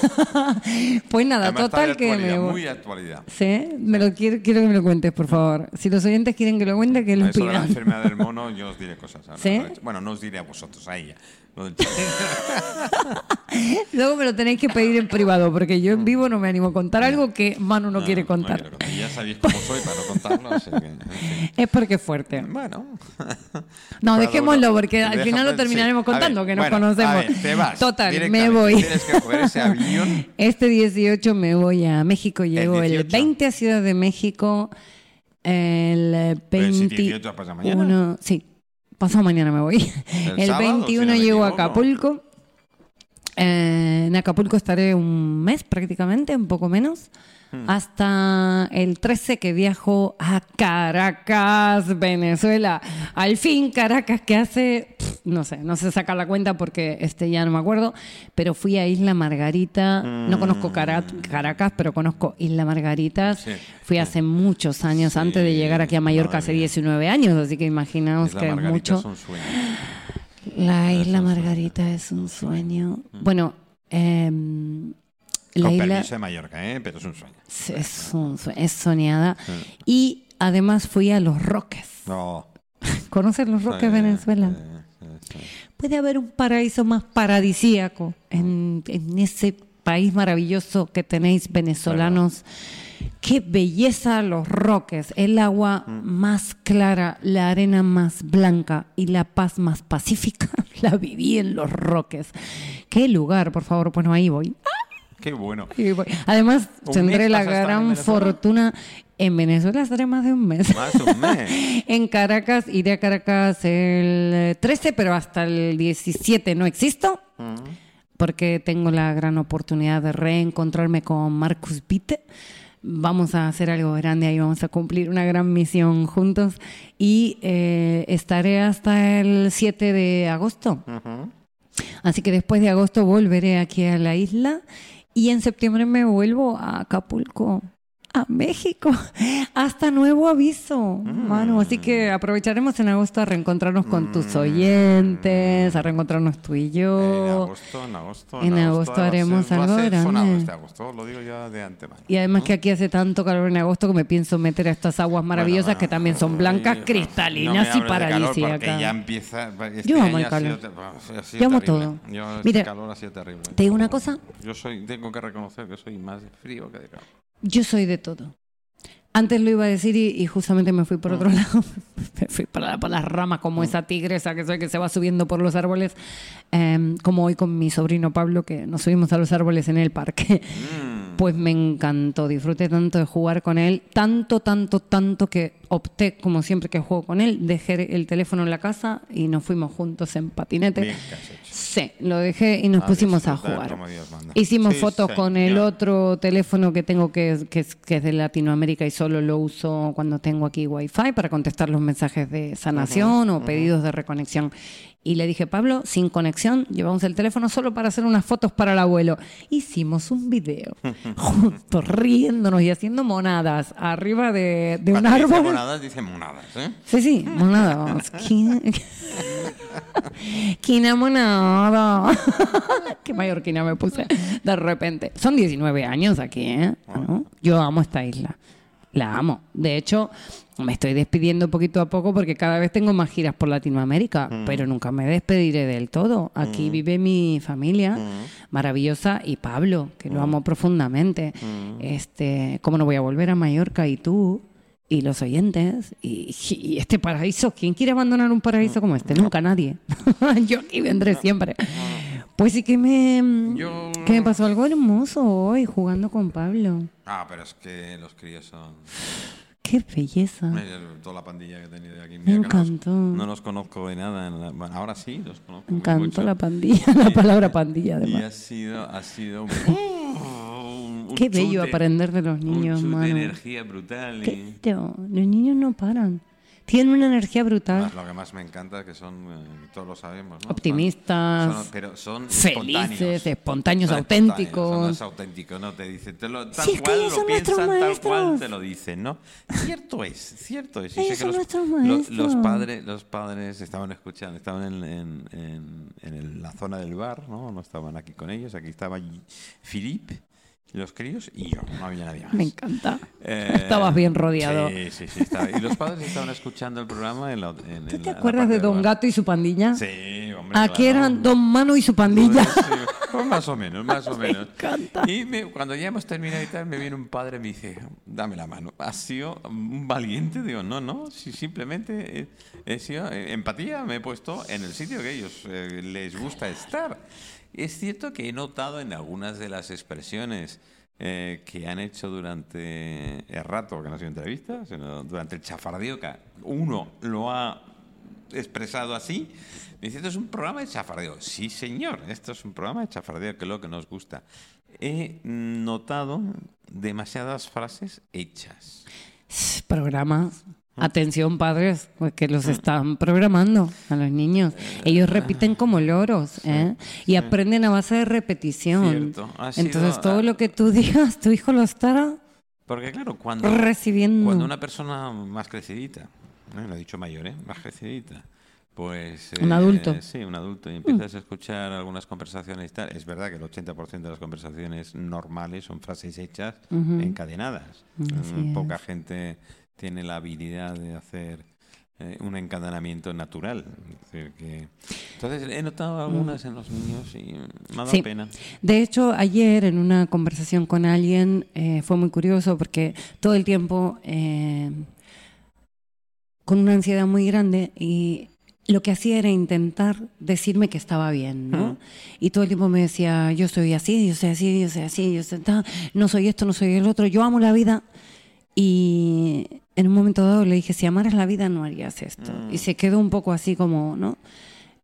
Speaker 1: (laughs) pues nada,
Speaker 2: Además,
Speaker 1: total que me voy.
Speaker 2: Muy actualidad.
Speaker 1: Sí, me lo quiero, quiero que me lo cuentes, por favor. Si los oyentes quieren que lo cuente, que lo
Speaker 2: Eso de la
Speaker 1: pidan.
Speaker 2: enfermedad del mono, yo os diré cosas.
Speaker 1: ¿Sí?
Speaker 2: Bueno, no os diré a vosotros, a ella. (laughs)
Speaker 1: Luego me lo tenéis que pedir en privado, porque yo en vivo no me animo a contar algo que Manu no, quiere contar.
Speaker 2: Ya sabéis cómo soy para no contarlo. así que, en fin.
Speaker 1: Es porque es fuerte.
Speaker 2: Bueno.
Speaker 1: No, dejémoslo, porque al final lo
Speaker 2: sí.
Speaker 1: terminaremos
Speaker 2: ver,
Speaker 1: contando, que nos
Speaker 2: bueno,
Speaker 1: conocemos.
Speaker 2: ver, te vas.
Speaker 1: Total, me voy.
Speaker 2: Tienes que coger ese (laughs) avión.
Speaker 1: Este 18 me voy a México, llego el,
Speaker 2: 18.
Speaker 1: 20 a Ciudad de México, el
Speaker 2: Pero si
Speaker 1: 21...
Speaker 2: 18 pasa mañana.
Speaker 1: Sí, pasado mañana me voy.
Speaker 2: El
Speaker 1: El,
Speaker 2: sábado,
Speaker 1: 21
Speaker 2: si no me
Speaker 1: llego a. Acapulco. Eh, en Acapulco estaré un mes prácticamente, un poco menos.
Speaker 2: Hmm.
Speaker 1: Hasta el 13 que viajo a Caracas, Venezuela. Al fin Caracas, que hace, pff, no sé, no se saca la cuenta porque este ya no me acuerdo, pero fui a Isla Margarita. No conozco Cara- Caracas, pero conozco Isla Margaritas.
Speaker 2: Sí,
Speaker 1: Fui hace muchos años,
Speaker 2: Sí,
Speaker 1: antes de llegar aquí a Mallorca,
Speaker 2: madre
Speaker 1: hace
Speaker 2: mía.
Speaker 1: 19 años, así que imaginaos
Speaker 2: Isla
Speaker 1: que es
Speaker 2: Margarita
Speaker 1: mucho.
Speaker 2: es un sueño.
Speaker 1: La isla. Margarita es un sueño. Bueno, em, la
Speaker 2: Con
Speaker 1: isla
Speaker 2: permiso de Mallorca, ¿eh? pero es un sueño.
Speaker 1: Es, es un sue- es soñada. Y además fui a Los Roques.
Speaker 2: No. (laughs)
Speaker 1: ¿Conoces Los Roques,
Speaker 2: Sí,
Speaker 1: Venezuela?
Speaker 2: sí.
Speaker 1: Puede haber un paraíso más paradisíaco en, en ese país maravilloso que tenéis venezolanos. Qué belleza los roques, el agua más clara, la arena más blanca y la paz más pacífica. (laughs) La viví en los roques. Qué lugar, por favor, bueno, ahí voy.
Speaker 2: Qué bueno.
Speaker 1: Además,
Speaker 2: ¿Un
Speaker 1: tendré la gran fortuna. En Venezuela estaré más de un mes.
Speaker 2: Más de un mes. (laughs)
Speaker 1: En Caracas, iré a Caracas el 13, pero hasta el 17 no existo, porque tengo la gran oportunidad de reencontrarme con Marcus Witte. Vamos a hacer algo grande ahí, vamos a cumplir una gran misión juntos y eh, estaré hasta el 7 de agosto. Así que después de agosto volveré aquí a la isla y en septiembre me vuelvo a Acapulco. A México. (laughs) Hasta nuevo aviso, mano. Así que aprovecharemos en agosto a reencontrarnos con tus oyentes, a reencontrarnos tú y
Speaker 2: En
Speaker 1: yo.
Speaker 2: agosto, en agosto.
Speaker 1: En agosto
Speaker 2: va a
Speaker 1: haremos
Speaker 2: ser-
Speaker 1: algo grande.
Speaker 2: este agosto, lo digo ya de antemano.
Speaker 1: Y además que aquí hace tanto calor en agosto que me pienso meter a estas aguas maravillosas
Speaker 2: Bueno,
Speaker 1: que también son blancas,
Speaker 2: no
Speaker 1: cristalinas y paradisíacas.
Speaker 2: Ya empieza. Este
Speaker 1: Yo amo el calor.
Speaker 2: sido
Speaker 1: Yo amo todo.
Speaker 2: Yo, este
Speaker 1: Mira,
Speaker 2: calor ha sido terrible.
Speaker 1: Te digo una cosa,
Speaker 2: Yo soy, tengo que reconocer que soy más frío que de calor.
Speaker 1: Yo soy de todo. Antes lo iba a decir y, y justamente me fui por otro
Speaker 2: Mm.
Speaker 1: lado. (laughs) me fui por, la- por las ramas como esa tigresa que soy que se va subiendo por los árboles. Em, como hoy con mi sobrino Pablo que nos subimos a los árboles en el parque.
Speaker 2: Mm.
Speaker 1: Pues me encantó, disfruté tanto de jugar con él, tanto, tanto, tanto que opté, como siempre que juego con él, dejé el teléfono en la casa y nos fuimos juntos en patinete.
Speaker 2: Bien.
Speaker 1: Sí, lo dejé y nos
Speaker 2: A
Speaker 1: pusimos a jugar. Hicimos
Speaker 2: Sí,
Speaker 1: fotos con el otro teléfono que tengo que que, es, que es de Latinoamérica y solo lo uso cuando tengo aquí Wi-Fi para contestar los mensajes de sanación o pedidos de reconexión. Y le dije, Pablo, sin conexión, llevamos el teléfono solo para hacer unas fotos para el abuelo. Hicimos un video (laughs) juntos, riéndonos y haciendo monadas arriba de, de un
Speaker 2: Cuando dice
Speaker 1: árbol.
Speaker 2: monadas, dice monadas, ¿eh?
Speaker 1: Sí, sí, monadas. (laughs) Quina monada. (laughs) Qué mallorquina me puse de repente. Son 19 años aquí, ¿eh? ¿No? Yo amo esta isla. La amo. De hecho, me estoy despidiendo poquito a poco porque cada vez tengo más giras por Latinoamérica, pero nunca me despediré del todo. Aquí vive mi familia maravillosa y Pablo, que lo amo profundamente. Este, ¿cómo no voy a volver a Mallorca y tú? Y los oyentes y, y este paraíso. ¿Quién quiere abandonar un paraíso como este? Nunca nadie. (laughs) Yo aquí vendré siempre. Pues sí que me,
Speaker 2: Yo-
Speaker 1: que me pasó algo hermoso hoy jugando con Pablo.
Speaker 2: Ah, pero es que los críos son.
Speaker 1: Qué belleza.
Speaker 2: Toda la pandilla que he tenido aquí.
Speaker 1: Me
Speaker 2: Mira
Speaker 1: encantó.
Speaker 2: No los conozco de nada. bueno, ahora sí, los conozco.
Speaker 1: Me encantó
Speaker 2: mucho.
Speaker 1: la pandilla, (laughs) la palabra pandilla
Speaker 2: Y
Speaker 1: además.
Speaker 2: ha sido, ha sido (laughs) un,
Speaker 1: Qué bello
Speaker 2: chute,
Speaker 1: aprender de los niños,
Speaker 2: un chute de
Speaker 1: mano.
Speaker 2: energía brutal. y-
Speaker 1: Qué bello. Los niños no paran. Tienen una energía brutal.
Speaker 2: Más, lo que más me encanta es que son, eh, todos lo sabemos, ¿no?
Speaker 1: Optimistas,
Speaker 2: Son- pero son
Speaker 1: felices,
Speaker 2: espontáneos.
Speaker 1: espontáneos,
Speaker 2: Son
Speaker 1: auténticos.
Speaker 2: Son los auténticos, ¿no? Te dicen, te lo, tal
Speaker 1: Si es que
Speaker 2: cual lo
Speaker 1: son
Speaker 2: piensan, tal cual
Speaker 1: maestros.
Speaker 2: te lo dicen, ¿no? Cierto es, cierto es. Y
Speaker 1: Ellos son
Speaker 2: los,
Speaker 1: nuestros
Speaker 2: lo-
Speaker 1: maestros.
Speaker 2: los padres, los padres estaban escuchando, estaban en, en- en- en el- la zona del bar, ¿no? No estaban aquí con ellos, aquí estaba Philippe, los críos y yo, no había nadie más.
Speaker 1: Me encanta.
Speaker 2: Eh,
Speaker 1: Estabas bien rodeado.
Speaker 2: Sí, sí, sí. estaba- Y los padres estaban escuchando el programa en la. En,
Speaker 1: ¿Tú
Speaker 2: en
Speaker 1: te
Speaker 2: la- la
Speaker 1: acuerdas
Speaker 2: parte
Speaker 1: de Don. Gato y su pandilla?
Speaker 2: Sí, hombre.
Speaker 1: Aquí
Speaker 2: claro.
Speaker 1: eran Don Mano y su pandilla.
Speaker 2: Sí, pues más o menos, más o (laughs) menos.
Speaker 1: encanta.
Speaker 2: Y me- cuando ya hemos terminado y tal, me viene un padre y me dice, dame la mano. ¿Has sido un valiente? Digo, no, no, si simplemente he, he sido eh, empatía, me he puesto en el sitio que ellos eh, les gusta estar. Es cierto que he notado en algunas de las expresiones eh, que han hecho durante el rato, que no ha sido entrevista, sino durante el chafardeo, que uno lo ha expresado así. Me dice, esto es un programa de chafardeo. Sí, señor, esto es un programa de chafardeo, que es lo que nos gusta. He notado demasiadas frases hechas.
Speaker 1: Programas. Atención, padres, pues que los están programando a los niños. Ellos repiten como loros, ¿eh? Y aprenden a base de repetición. Entonces, todo lo que tú (laughs) digas, tu hijo lo estará
Speaker 2: Porque claro, cuando,
Speaker 1: recibiendo.
Speaker 2: cuando una persona más crecidita, ¿no? lo he dicho mayor, ¿eh? más crecidita, pues...
Speaker 1: Un adulto. Mm.
Speaker 2: Sí, un adulto, y empiezas a escuchar algunas conversaciones y tal. Es verdad que el 80% de las conversaciones normales son frases hechas encadenadas. Mm. Poca gente tiene la habilidad de hacer eh, un encadenamiento natural. Es decir, que... Entonces he notado algunas en los niños y me ha dado
Speaker 1: Sí.
Speaker 2: pena.
Speaker 1: De hecho, ayer en una conversación con alguien eh, fue muy curioso porque todo el tiempo eh, con una ansiedad muy grande y lo que hacía era intentar decirme que estaba bien, ¿no?
Speaker 2: Ujú.
Speaker 1: Y todo el tiempo me decía, yo soy así, yo soy así, yo soy así, yo soy tal, no soy esto, no soy el otro, yo amo la vida. Y en un momento dado le dije, si amaras la vida no harías esto. Y se quedó un poco así como, ¿no?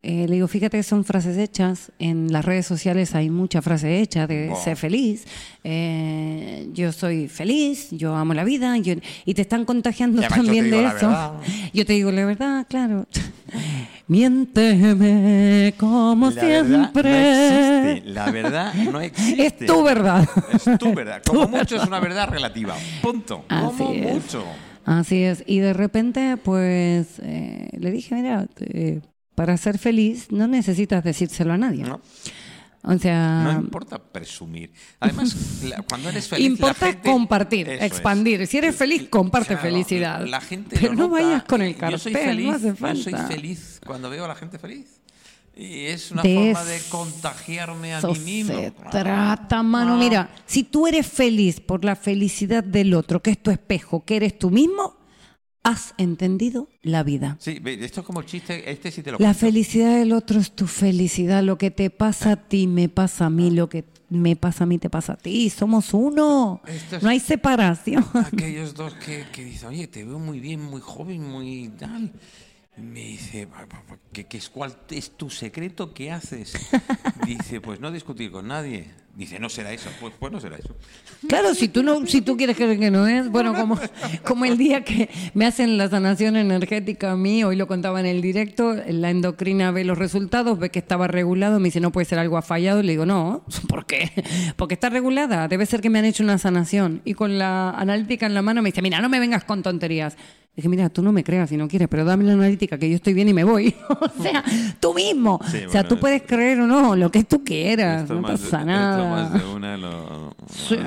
Speaker 1: Eh, le digo, fíjate que son frases hechas. En las redes sociales hay mucha frase hecha de
Speaker 2: Buah.
Speaker 1: ser feliz. Eh, yo soy feliz, yo amo la vida. yo- y te están contagiando
Speaker 2: además
Speaker 1: también de eso. (laughs) Yo te digo la verdad, claro. (laughs) Miénteme como
Speaker 2: La verdad
Speaker 1: siempre.
Speaker 2: no existe. La verdad no (laughs) existe.
Speaker 1: Es tu verdad.
Speaker 2: Es tu verdad. Como mucho es una verdad relativa. Punto.
Speaker 1: Así
Speaker 2: Como
Speaker 1: es.
Speaker 2: mucho.
Speaker 1: Así es. Y de repente, pues, eh, le dije, mira, eh, para ser feliz no necesitas decírselo a nadie.
Speaker 2: ¿no?
Speaker 1: O sea,
Speaker 2: No importa presumir. Además, la- cuando eres feliz. la
Speaker 1: importa
Speaker 2: gente-
Speaker 1: compartir,
Speaker 2: es.
Speaker 1: expandir. Si eres feliz, comparte
Speaker 2: Claro,
Speaker 1: felicidad.
Speaker 2: La gente
Speaker 1: Pero no
Speaker 2: nota.
Speaker 1: vayas con el
Speaker 2: Yo soy
Speaker 1: cartel,
Speaker 2: feliz,
Speaker 1: no hace
Speaker 2: Yo soy
Speaker 1: falta.
Speaker 2: feliz cuando veo a la gente feliz. Y es una
Speaker 1: De
Speaker 2: forma de contagiarme a mí mismo.
Speaker 1: se trata, mano. Mira, si tú eres feliz por la felicidad del otro, que es tu espejo, que eres tú mismo, has entendido la vida.
Speaker 2: Sí, esto es como el chiste, este sí te lo
Speaker 1: La
Speaker 2: cuento.
Speaker 1: felicidad del otro es tu felicidad. Lo que te pasa a ti me pasa a mí. Lo que me pasa a mí te pasa a ti. Somos uno. No hay separación.
Speaker 2: Aquellos dos que, que dicen, oye, te veo muy bien, muy joven, muy tal. Me dice, "Pa- pa- pa- ¿qué, qué es, ¿cuál es tu secreto? ¿Qué haces? (laughs) Dice, pues no discutir con nadie. Dice, no será eso. Pues, pues no será eso.
Speaker 1: Claro, si tú no, si tú quieres creer que no es, bueno, como, como el día que me hacen la sanación energética a mí, hoy lo contaba en el directo, la endocrina ve los resultados, ve que estaba regulado, me dice, no puede ser algo ha fallado, le digo, no, ¿por qué? Porque está regulada, debe ser que me han hecho una sanación. Y con la analítica en la mano me dice, mira, no me vengas con tonterías. Dije, mira, tú no me creas si no quieres, pero dame la analítica que yo estoy bien y me voy. (laughs) o sea, tú mismo.
Speaker 2: Sí,
Speaker 1: o sea,
Speaker 2: bueno,
Speaker 1: tú
Speaker 2: es-
Speaker 1: puedes creer o no, lo que tú quieras,
Speaker 2: Esto
Speaker 1: no
Speaker 2: más
Speaker 1: pasa
Speaker 2: esto
Speaker 1: nada.
Speaker 2: más de una, lo-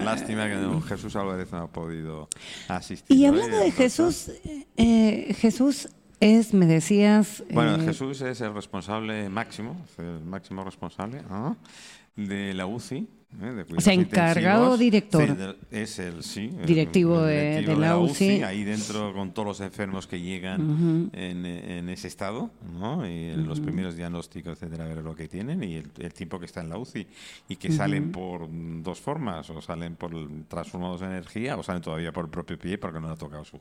Speaker 2: lástima que don Jesús Álvarez no ha podido asistir.
Speaker 1: Y hablando de Jesús, eh, Jesús es, me decías...
Speaker 2: Bueno,
Speaker 1: eh,
Speaker 2: Jesús es el responsable máximo, el máximo responsable ¿ah? De la UCI. ¿eh? de cuidados
Speaker 1: sea, encargado director.
Speaker 2: Es el, sí. el-
Speaker 1: Directivo
Speaker 2: el
Speaker 1: de-
Speaker 2: directivo
Speaker 1: de la UCI.
Speaker 2: Ahí dentro con todos los enfermos que llegan en, en ese estado, ¿no? Y los primeros diagnósticos, etcétera, ver lo que tienen y el, el tiempo que está en la UCI. Y que salen por dos formas, o salen por transformados en energía o salen todavía por el propio pie porque no le ha tocado su,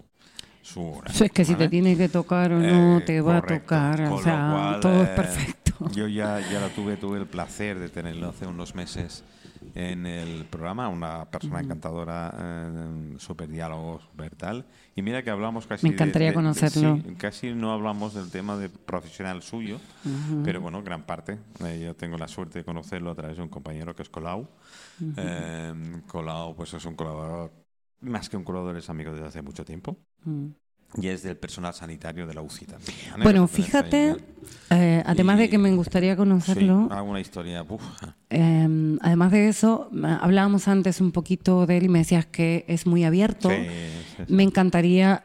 Speaker 2: su hora.
Speaker 1: es que si te tiene que tocar o no,
Speaker 2: Eh,
Speaker 1: te va
Speaker 2: correcto.
Speaker 1: a tocar.
Speaker 2: Con
Speaker 1: O sea,
Speaker 2: cual,
Speaker 1: todo es
Speaker 2: eh,
Speaker 1: perfecto. (laughs)
Speaker 2: Yo ya, ya la tuve, tuve el placer de tenerlo hace unos meses en el programa, una persona encantadora, eh, súper diálogo, súper tal. Y mira que hablamos casi...
Speaker 1: Me encantaría
Speaker 2: de- de-
Speaker 1: conocerlo.
Speaker 2: sí, casi no hablamos del tema de profesional suyo, pero bueno, gran parte. Eh, yo tengo la suerte de conocerlo a través de un compañero que es Colau. Eh, Colau, pues es un colaborador, más que un colaborador, es amigo desde hace mucho tiempo.
Speaker 1: Mm.
Speaker 2: Y es del personal sanitario de la UCI también. ¿vale?
Speaker 1: Bueno, fíjate,
Speaker 2: ahí,
Speaker 1: eh, además de
Speaker 2: Y-
Speaker 1: que me gustaría conocerlo,
Speaker 2: Sí, alguna historia.
Speaker 1: eh, además de eso, hablábamos antes un poquito de él y me decías que es muy abierto.
Speaker 2: Sí, sí.
Speaker 1: Me encantaría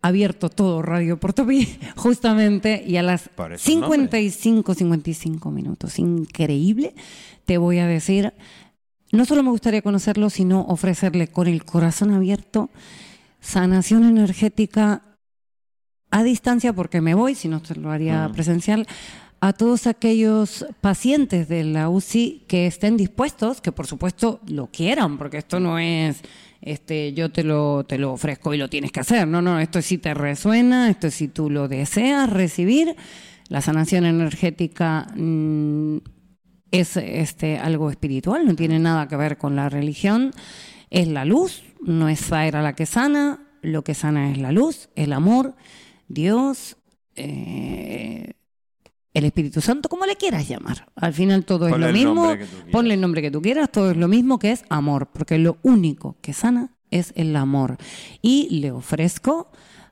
Speaker 1: abierto todo Radio Portopí, (laughs) justamente, y a las
Speaker 2: Por eso el nombre.
Speaker 1: 55, 55 minutos, increíble, te voy a decir, no solo me gustaría conocerlo, sino ofrecerle con el corazón abierto sanación energética a distancia, porque me voy, si no te lo haría presencial, a todos aquellos pacientes de la UCI que estén dispuestos, que por supuesto lo quieran, porque esto no es este yo te lo te lo ofrezco y lo tienes que hacer. No, no, esto es si te resuena, esto es si tú lo deseas recibir. La sanación energética mm, es este algo espiritual, no tiene nada que ver con la religión. Es la luz, no es Zaira la que sana, lo que sana es la luz, el amor, Dios, eh, el Espíritu Santo, como le quieras llamar. Al final todo
Speaker 2: Ponle
Speaker 1: es lo mismo. Ponle el nombre que tú quieras, todo es lo mismo que es amor, porque lo único que sana es el amor. Y le ofrezco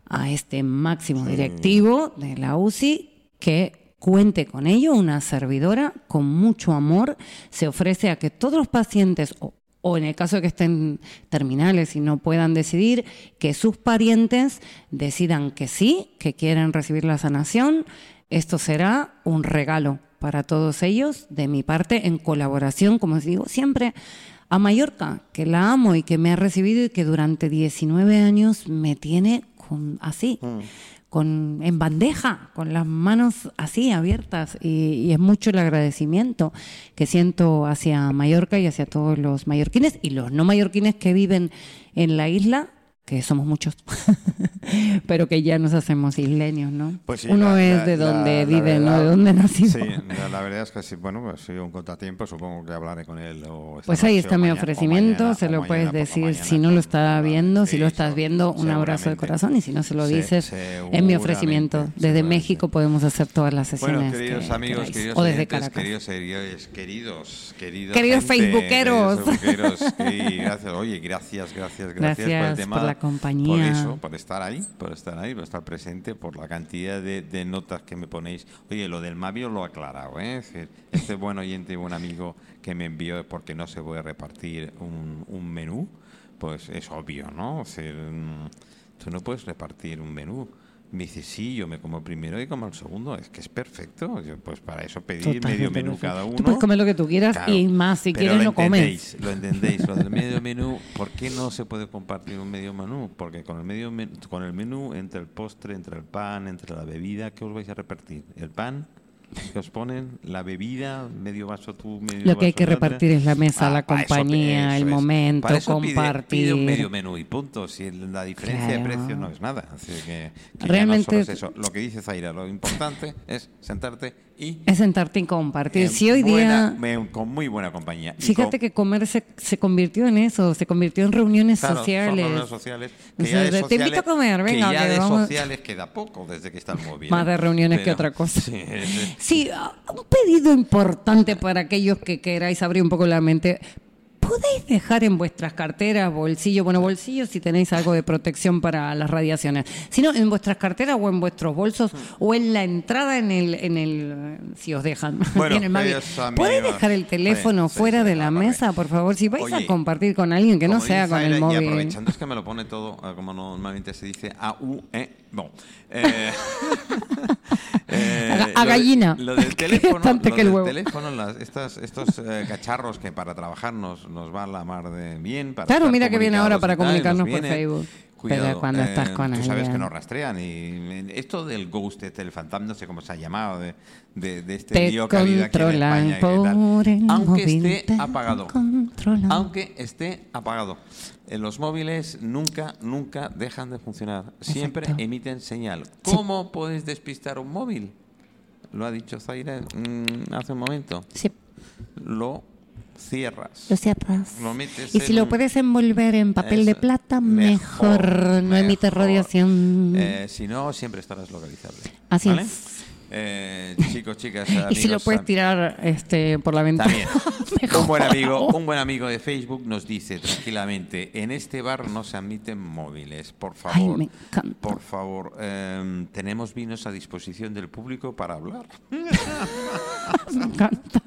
Speaker 1: a este máximo directivo de la UCI que cuente con ello, una servidora con mucho amor, se ofrece a que todos los pacientes, o, o en el caso de que estén terminales y no puedan decidir, que sus parientes decidan que sí, que quieren recibir la sanación. Esto será un regalo para todos ellos, de mi parte, en colaboración, como os digo, siempre a Mallorca, que la amo y que me ha recibido y que durante 19 años me tiene con, así, con, en bandeja, con las manos así abiertas. Y, y es mucho el agradecimiento que siento hacia Mallorca y hacia todos los mallorquines y los no mallorquines que viven en la isla. Que somos muchos, (laughs) pero que ya nos hacemos isleños, ¿no?
Speaker 2: Pues sí,
Speaker 1: Uno
Speaker 2: la-
Speaker 1: es
Speaker 2: la-
Speaker 1: de donde vive, no de donde nació.
Speaker 2: Sí, la, verdad es que sí, bueno, pues si un contratiempo, supongo que hablaré con él. o
Speaker 1: Pues ahí está mi
Speaker 2: mañana-
Speaker 1: ofrecimiento,
Speaker 2: mañana-
Speaker 1: se lo
Speaker 2: mañana
Speaker 1: puedes
Speaker 2: la
Speaker 1: decir
Speaker 2: mañana
Speaker 1: si no lo está viendo, si
Speaker 2: sí,
Speaker 1: lo estás viendo, un abrazo de corazón y si no se lo dices, es mi ofrecimiento. Desde. México podemos hacer todas las sesiones.
Speaker 2: Bueno, queridos
Speaker 1: que
Speaker 2: amigos,
Speaker 1: queráis.
Speaker 2: queridos
Speaker 1: o desde
Speaker 2: oyentes, queridos, queridos, queridos, queridos,
Speaker 1: Queridos
Speaker 2: gente,
Speaker 1: facebookeros.
Speaker 2: queridos facebookeros, y gracias, oye, gracias, gracias, gracias, por el tema,
Speaker 1: por la compañía.
Speaker 2: por eso, por estar ahí, por estar ahí, por estar presente, por la cantidad de, de notas que me ponéis. Oye, lo del Mavio lo he aclarado, ¿eh? Es decir, este buen oyente y buen amigo que me envió porque no se puede repartir un, un menú, pues es obvio, ¿no? Es decir, mm, tú no puedes repartir un menú. Me dice, sí, yo me como el primero y como el segundo. Es que es perfecto. Yo, pues para eso pedí
Speaker 1: Totalmente
Speaker 2: medio menú
Speaker 1: perfecto.
Speaker 2: cada uno.
Speaker 1: Tú puedes comer lo que tú quieras
Speaker 2: Claro,
Speaker 1: y más si
Speaker 2: pero
Speaker 1: quieres
Speaker 2: lo
Speaker 1: no comes.
Speaker 2: Lo entendéis, lo del medio menú. ¿Por qué no se puede compartir un medio menú? Porque con el medio menú, con el menú, entre el postre, entre el pan, entre la bebida, ¿qué os vais a repartir? ¿El pan? Que os ponen? ¿La bebida? ¿Medio vaso tú, medio
Speaker 1: Lo que hay que
Speaker 2: el otro?
Speaker 1: repartir es la mesa, la
Speaker 2: para eso-
Speaker 1: compañía, el
Speaker 2: eso es.
Speaker 1: momento,
Speaker 2: Para eso pide-
Speaker 1: compartir.
Speaker 2: Pide, un medio menú y punto. Si el- la diferencia de
Speaker 1: Claro.
Speaker 2: precio no es nada. Así que, que
Speaker 1: Realmente-
Speaker 2: no solo es eso. Lo que dice Zaira, lo importante es sentarte y
Speaker 1: Es sentarte y compartir.
Speaker 2: en
Speaker 1: Si hoy
Speaker 2: buena-
Speaker 1: día,
Speaker 2: con muy buena compañía.
Speaker 1: Fíjate
Speaker 2: con-
Speaker 1: que comer se, se convirtió en eso, se convirtió en reuniones
Speaker 2: Claro, son
Speaker 1: sociales.
Speaker 2: reuniones sociales. Que
Speaker 1: O
Speaker 2: ya
Speaker 1: sea,
Speaker 2: de
Speaker 1: te
Speaker 2: sociales-
Speaker 1: invito a comer, venga,
Speaker 2: que ya
Speaker 1: que
Speaker 2: de
Speaker 1: vamos-
Speaker 2: sociales queda poco desde que está el móvil.
Speaker 1: Más
Speaker 2: ¿eh?
Speaker 1: de reuniones que
Speaker 2: Pero-
Speaker 1: otra cosa.
Speaker 2: Sí, es-
Speaker 1: Sí, ah, un pedido importante para aquellos que queráis abrir un poco la mente. Podéis dejar en vuestras carteras, bolsillos, bueno, bolsillos si tenéis algo de protección para las radiaciones, sino en vuestras carteras o en vuestros bolsos o en la entrada en el, en el si os dejan, (laughs)
Speaker 2: Bueno,
Speaker 1: en el móvil. ¿Podéis dejar el teléfono
Speaker 2: sí,
Speaker 1: fuera
Speaker 2: sí,
Speaker 1: de la
Speaker 2: no,
Speaker 1: mesa, por favor? Si vais
Speaker 2: Oye,
Speaker 1: a compartir con alguien que no sea con el
Speaker 2: Zaira, Y
Speaker 1: móvil.
Speaker 2: aprovechando es que me lo pone todo, eh, como normalmente se dice, a u e Bon. Eh, eh, (laughs)
Speaker 1: A
Speaker 2: lo de-
Speaker 1: gallina.
Speaker 2: Lo (laughs) del teléfono, lo
Speaker 1: que el
Speaker 2: del teléfono las- estas, estos eh, cacharros que para trabajar nos, nos va a la mar de bien. Para
Speaker 1: Claro, mira que viene ahora para
Speaker 2: tal,
Speaker 1: comunicarnos
Speaker 2: nos
Speaker 1: por. Facebook.
Speaker 2: Cuidado,
Speaker 1: Pero cuando estás con
Speaker 2: tú sabes que nos rastrean y eh, esto del ghost, este, el fantasma, no sé cómo se ha llamado, de, de, de este
Speaker 1: Te
Speaker 2: lío que ha habido aquí en España. y tal. Aunque esté apagado. Aunque esté apagado. En los móviles nunca, nunca dejan de funcionar. Siempre
Speaker 1: Exacto.
Speaker 2: emiten señal.
Speaker 1: Sí.
Speaker 2: ¿Cómo puedes despistar un móvil? Lo ha dicho Zaira mm, hace un momento.
Speaker 1: Sí,
Speaker 2: Lo cierras.
Speaker 1: lo cierras.
Speaker 2: Lo metes
Speaker 1: Y si lo puedes envolver en papel de plata, mejor. no emite radiación.
Speaker 2: Eh, si no, siempre estarás localizable.
Speaker 1: Así
Speaker 2: ¿vale?
Speaker 1: es.
Speaker 2: Eh, chicos, chicas, (laughs)
Speaker 1: y si lo puedes tirar este, por la ventana.
Speaker 2: También. (laughs) Un buen amigo, un buen amigo de Facebook nos dice tranquilamente, en este bar no se admiten móviles, por
Speaker 1: Ay,
Speaker 2: favor.
Speaker 1: me.
Speaker 2: Por favor, em, tenemos vinos a disposición del público para hablar. (laughs)
Speaker 1: Me encanta.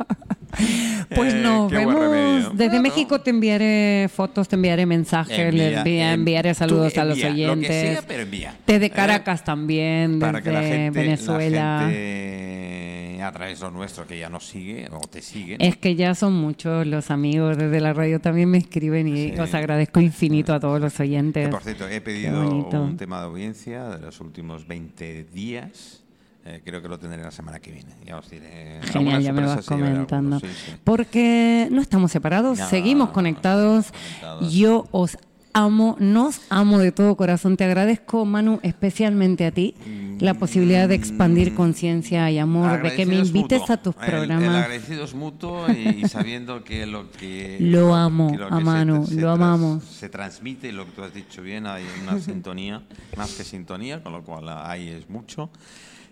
Speaker 1: Pues
Speaker 2: Eh, buen
Speaker 1: vemos. Desde
Speaker 2: Bueno.
Speaker 1: México te enviaré fotos, te enviaré mensajes, le
Speaker 2: Envía,
Speaker 1: envía-
Speaker 2: em-
Speaker 1: enviaré saludos a los
Speaker 2: envía,
Speaker 1: oyentes.
Speaker 2: Lo que sea, pero envía.
Speaker 1: Desde
Speaker 2: ¿eh?
Speaker 1: Caracas también,
Speaker 2: Para
Speaker 1: desde
Speaker 2: que la gente,
Speaker 1: Venezuela.
Speaker 2: la gente a través de lo nuestro que ya nos sigue o te sigue.
Speaker 1: Es que ya son muchos los amigos desde la radio también me escriben y
Speaker 2: Sí.
Speaker 1: os agradezco infinito a todos los oyentes.
Speaker 2: Que, por cierto, he pedido un tema de audiencia de los últimos 20 días. Eh, creo que lo tendré la semana que viene. Ya os diré.
Speaker 1: Genial, ya me vas comentando.
Speaker 2: sí, sí.
Speaker 1: Porque no estamos separados,
Speaker 2: No,
Speaker 1: seguimos conectados.
Speaker 2: conectados.
Speaker 1: Yo os amo, nos amo de todo corazón. Te agradezco, Manu, especialmente a ti, la posibilidad de expandir conciencia y amor, de que me invites
Speaker 2: mutuo.
Speaker 1: a tus
Speaker 2: El- El,
Speaker 1: programa.
Speaker 2: agradecido es mutuo y, y sabiendo que lo que. (laughs)
Speaker 1: Lo amo,
Speaker 2: que lo que
Speaker 1: a
Speaker 2: se-
Speaker 1: Manu,
Speaker 2: se
Speaker 1: lo amamos.
Speaker 2: Se transmite, lo que tú has dicho bien, hay una sintonía, más que sintonía, con lo cual ahí es mucho.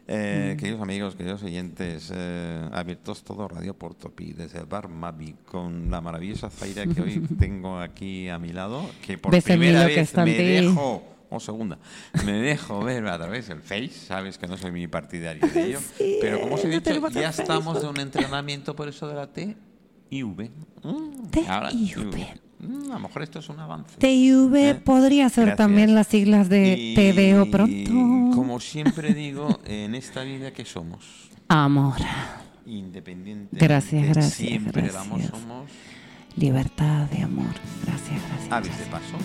Speaker 2: Eh, Queridos amigos, queridos oyentes, eh, abiertos todo Radio Portopi desde el bar Mavi con la maravillosa Zaira que hoy (laughs) tengo aquí a mi lado, que por
Speaker 1: Ves
Speaker 2: primera
Speaker 1: que
Speaker 2: vez
Speaker 1: en
Speaker 2: me dejo o segunda, me dejo ver a través del Face, sabes que no soy muy partidario de ello, (laughs)
Speaker 1: Sí,
Speaker 2: pero como os he dicho, ya estamos de un entrenamiento por eso de la T y V. Mm, ahora,
Speaker 1: TIV.
Speaker 2: Mm, a lo mejor esto es un avance.
Speaker 1: TIV
Speaker 2: ¿Eh?
Speaker 1: podría ser
Speaker 2: Gracias.
Speaker 1: también las siglas de
Speaker 2: Y
Speaker 1: Te veo pronto.
Speaker 2: Como siempre digo, en esta vida que somos,
Speaker 1: Amor,
Speaker 2: independiente.
Speaker 1: Gracias, gracias,
Speaker 2: Siempre
Speaker 1: gracias.
Speaker 2: vamos, somos
Speaker 1: libertad de amor. Gracias, gracias.
Speaker 2: aves de paso.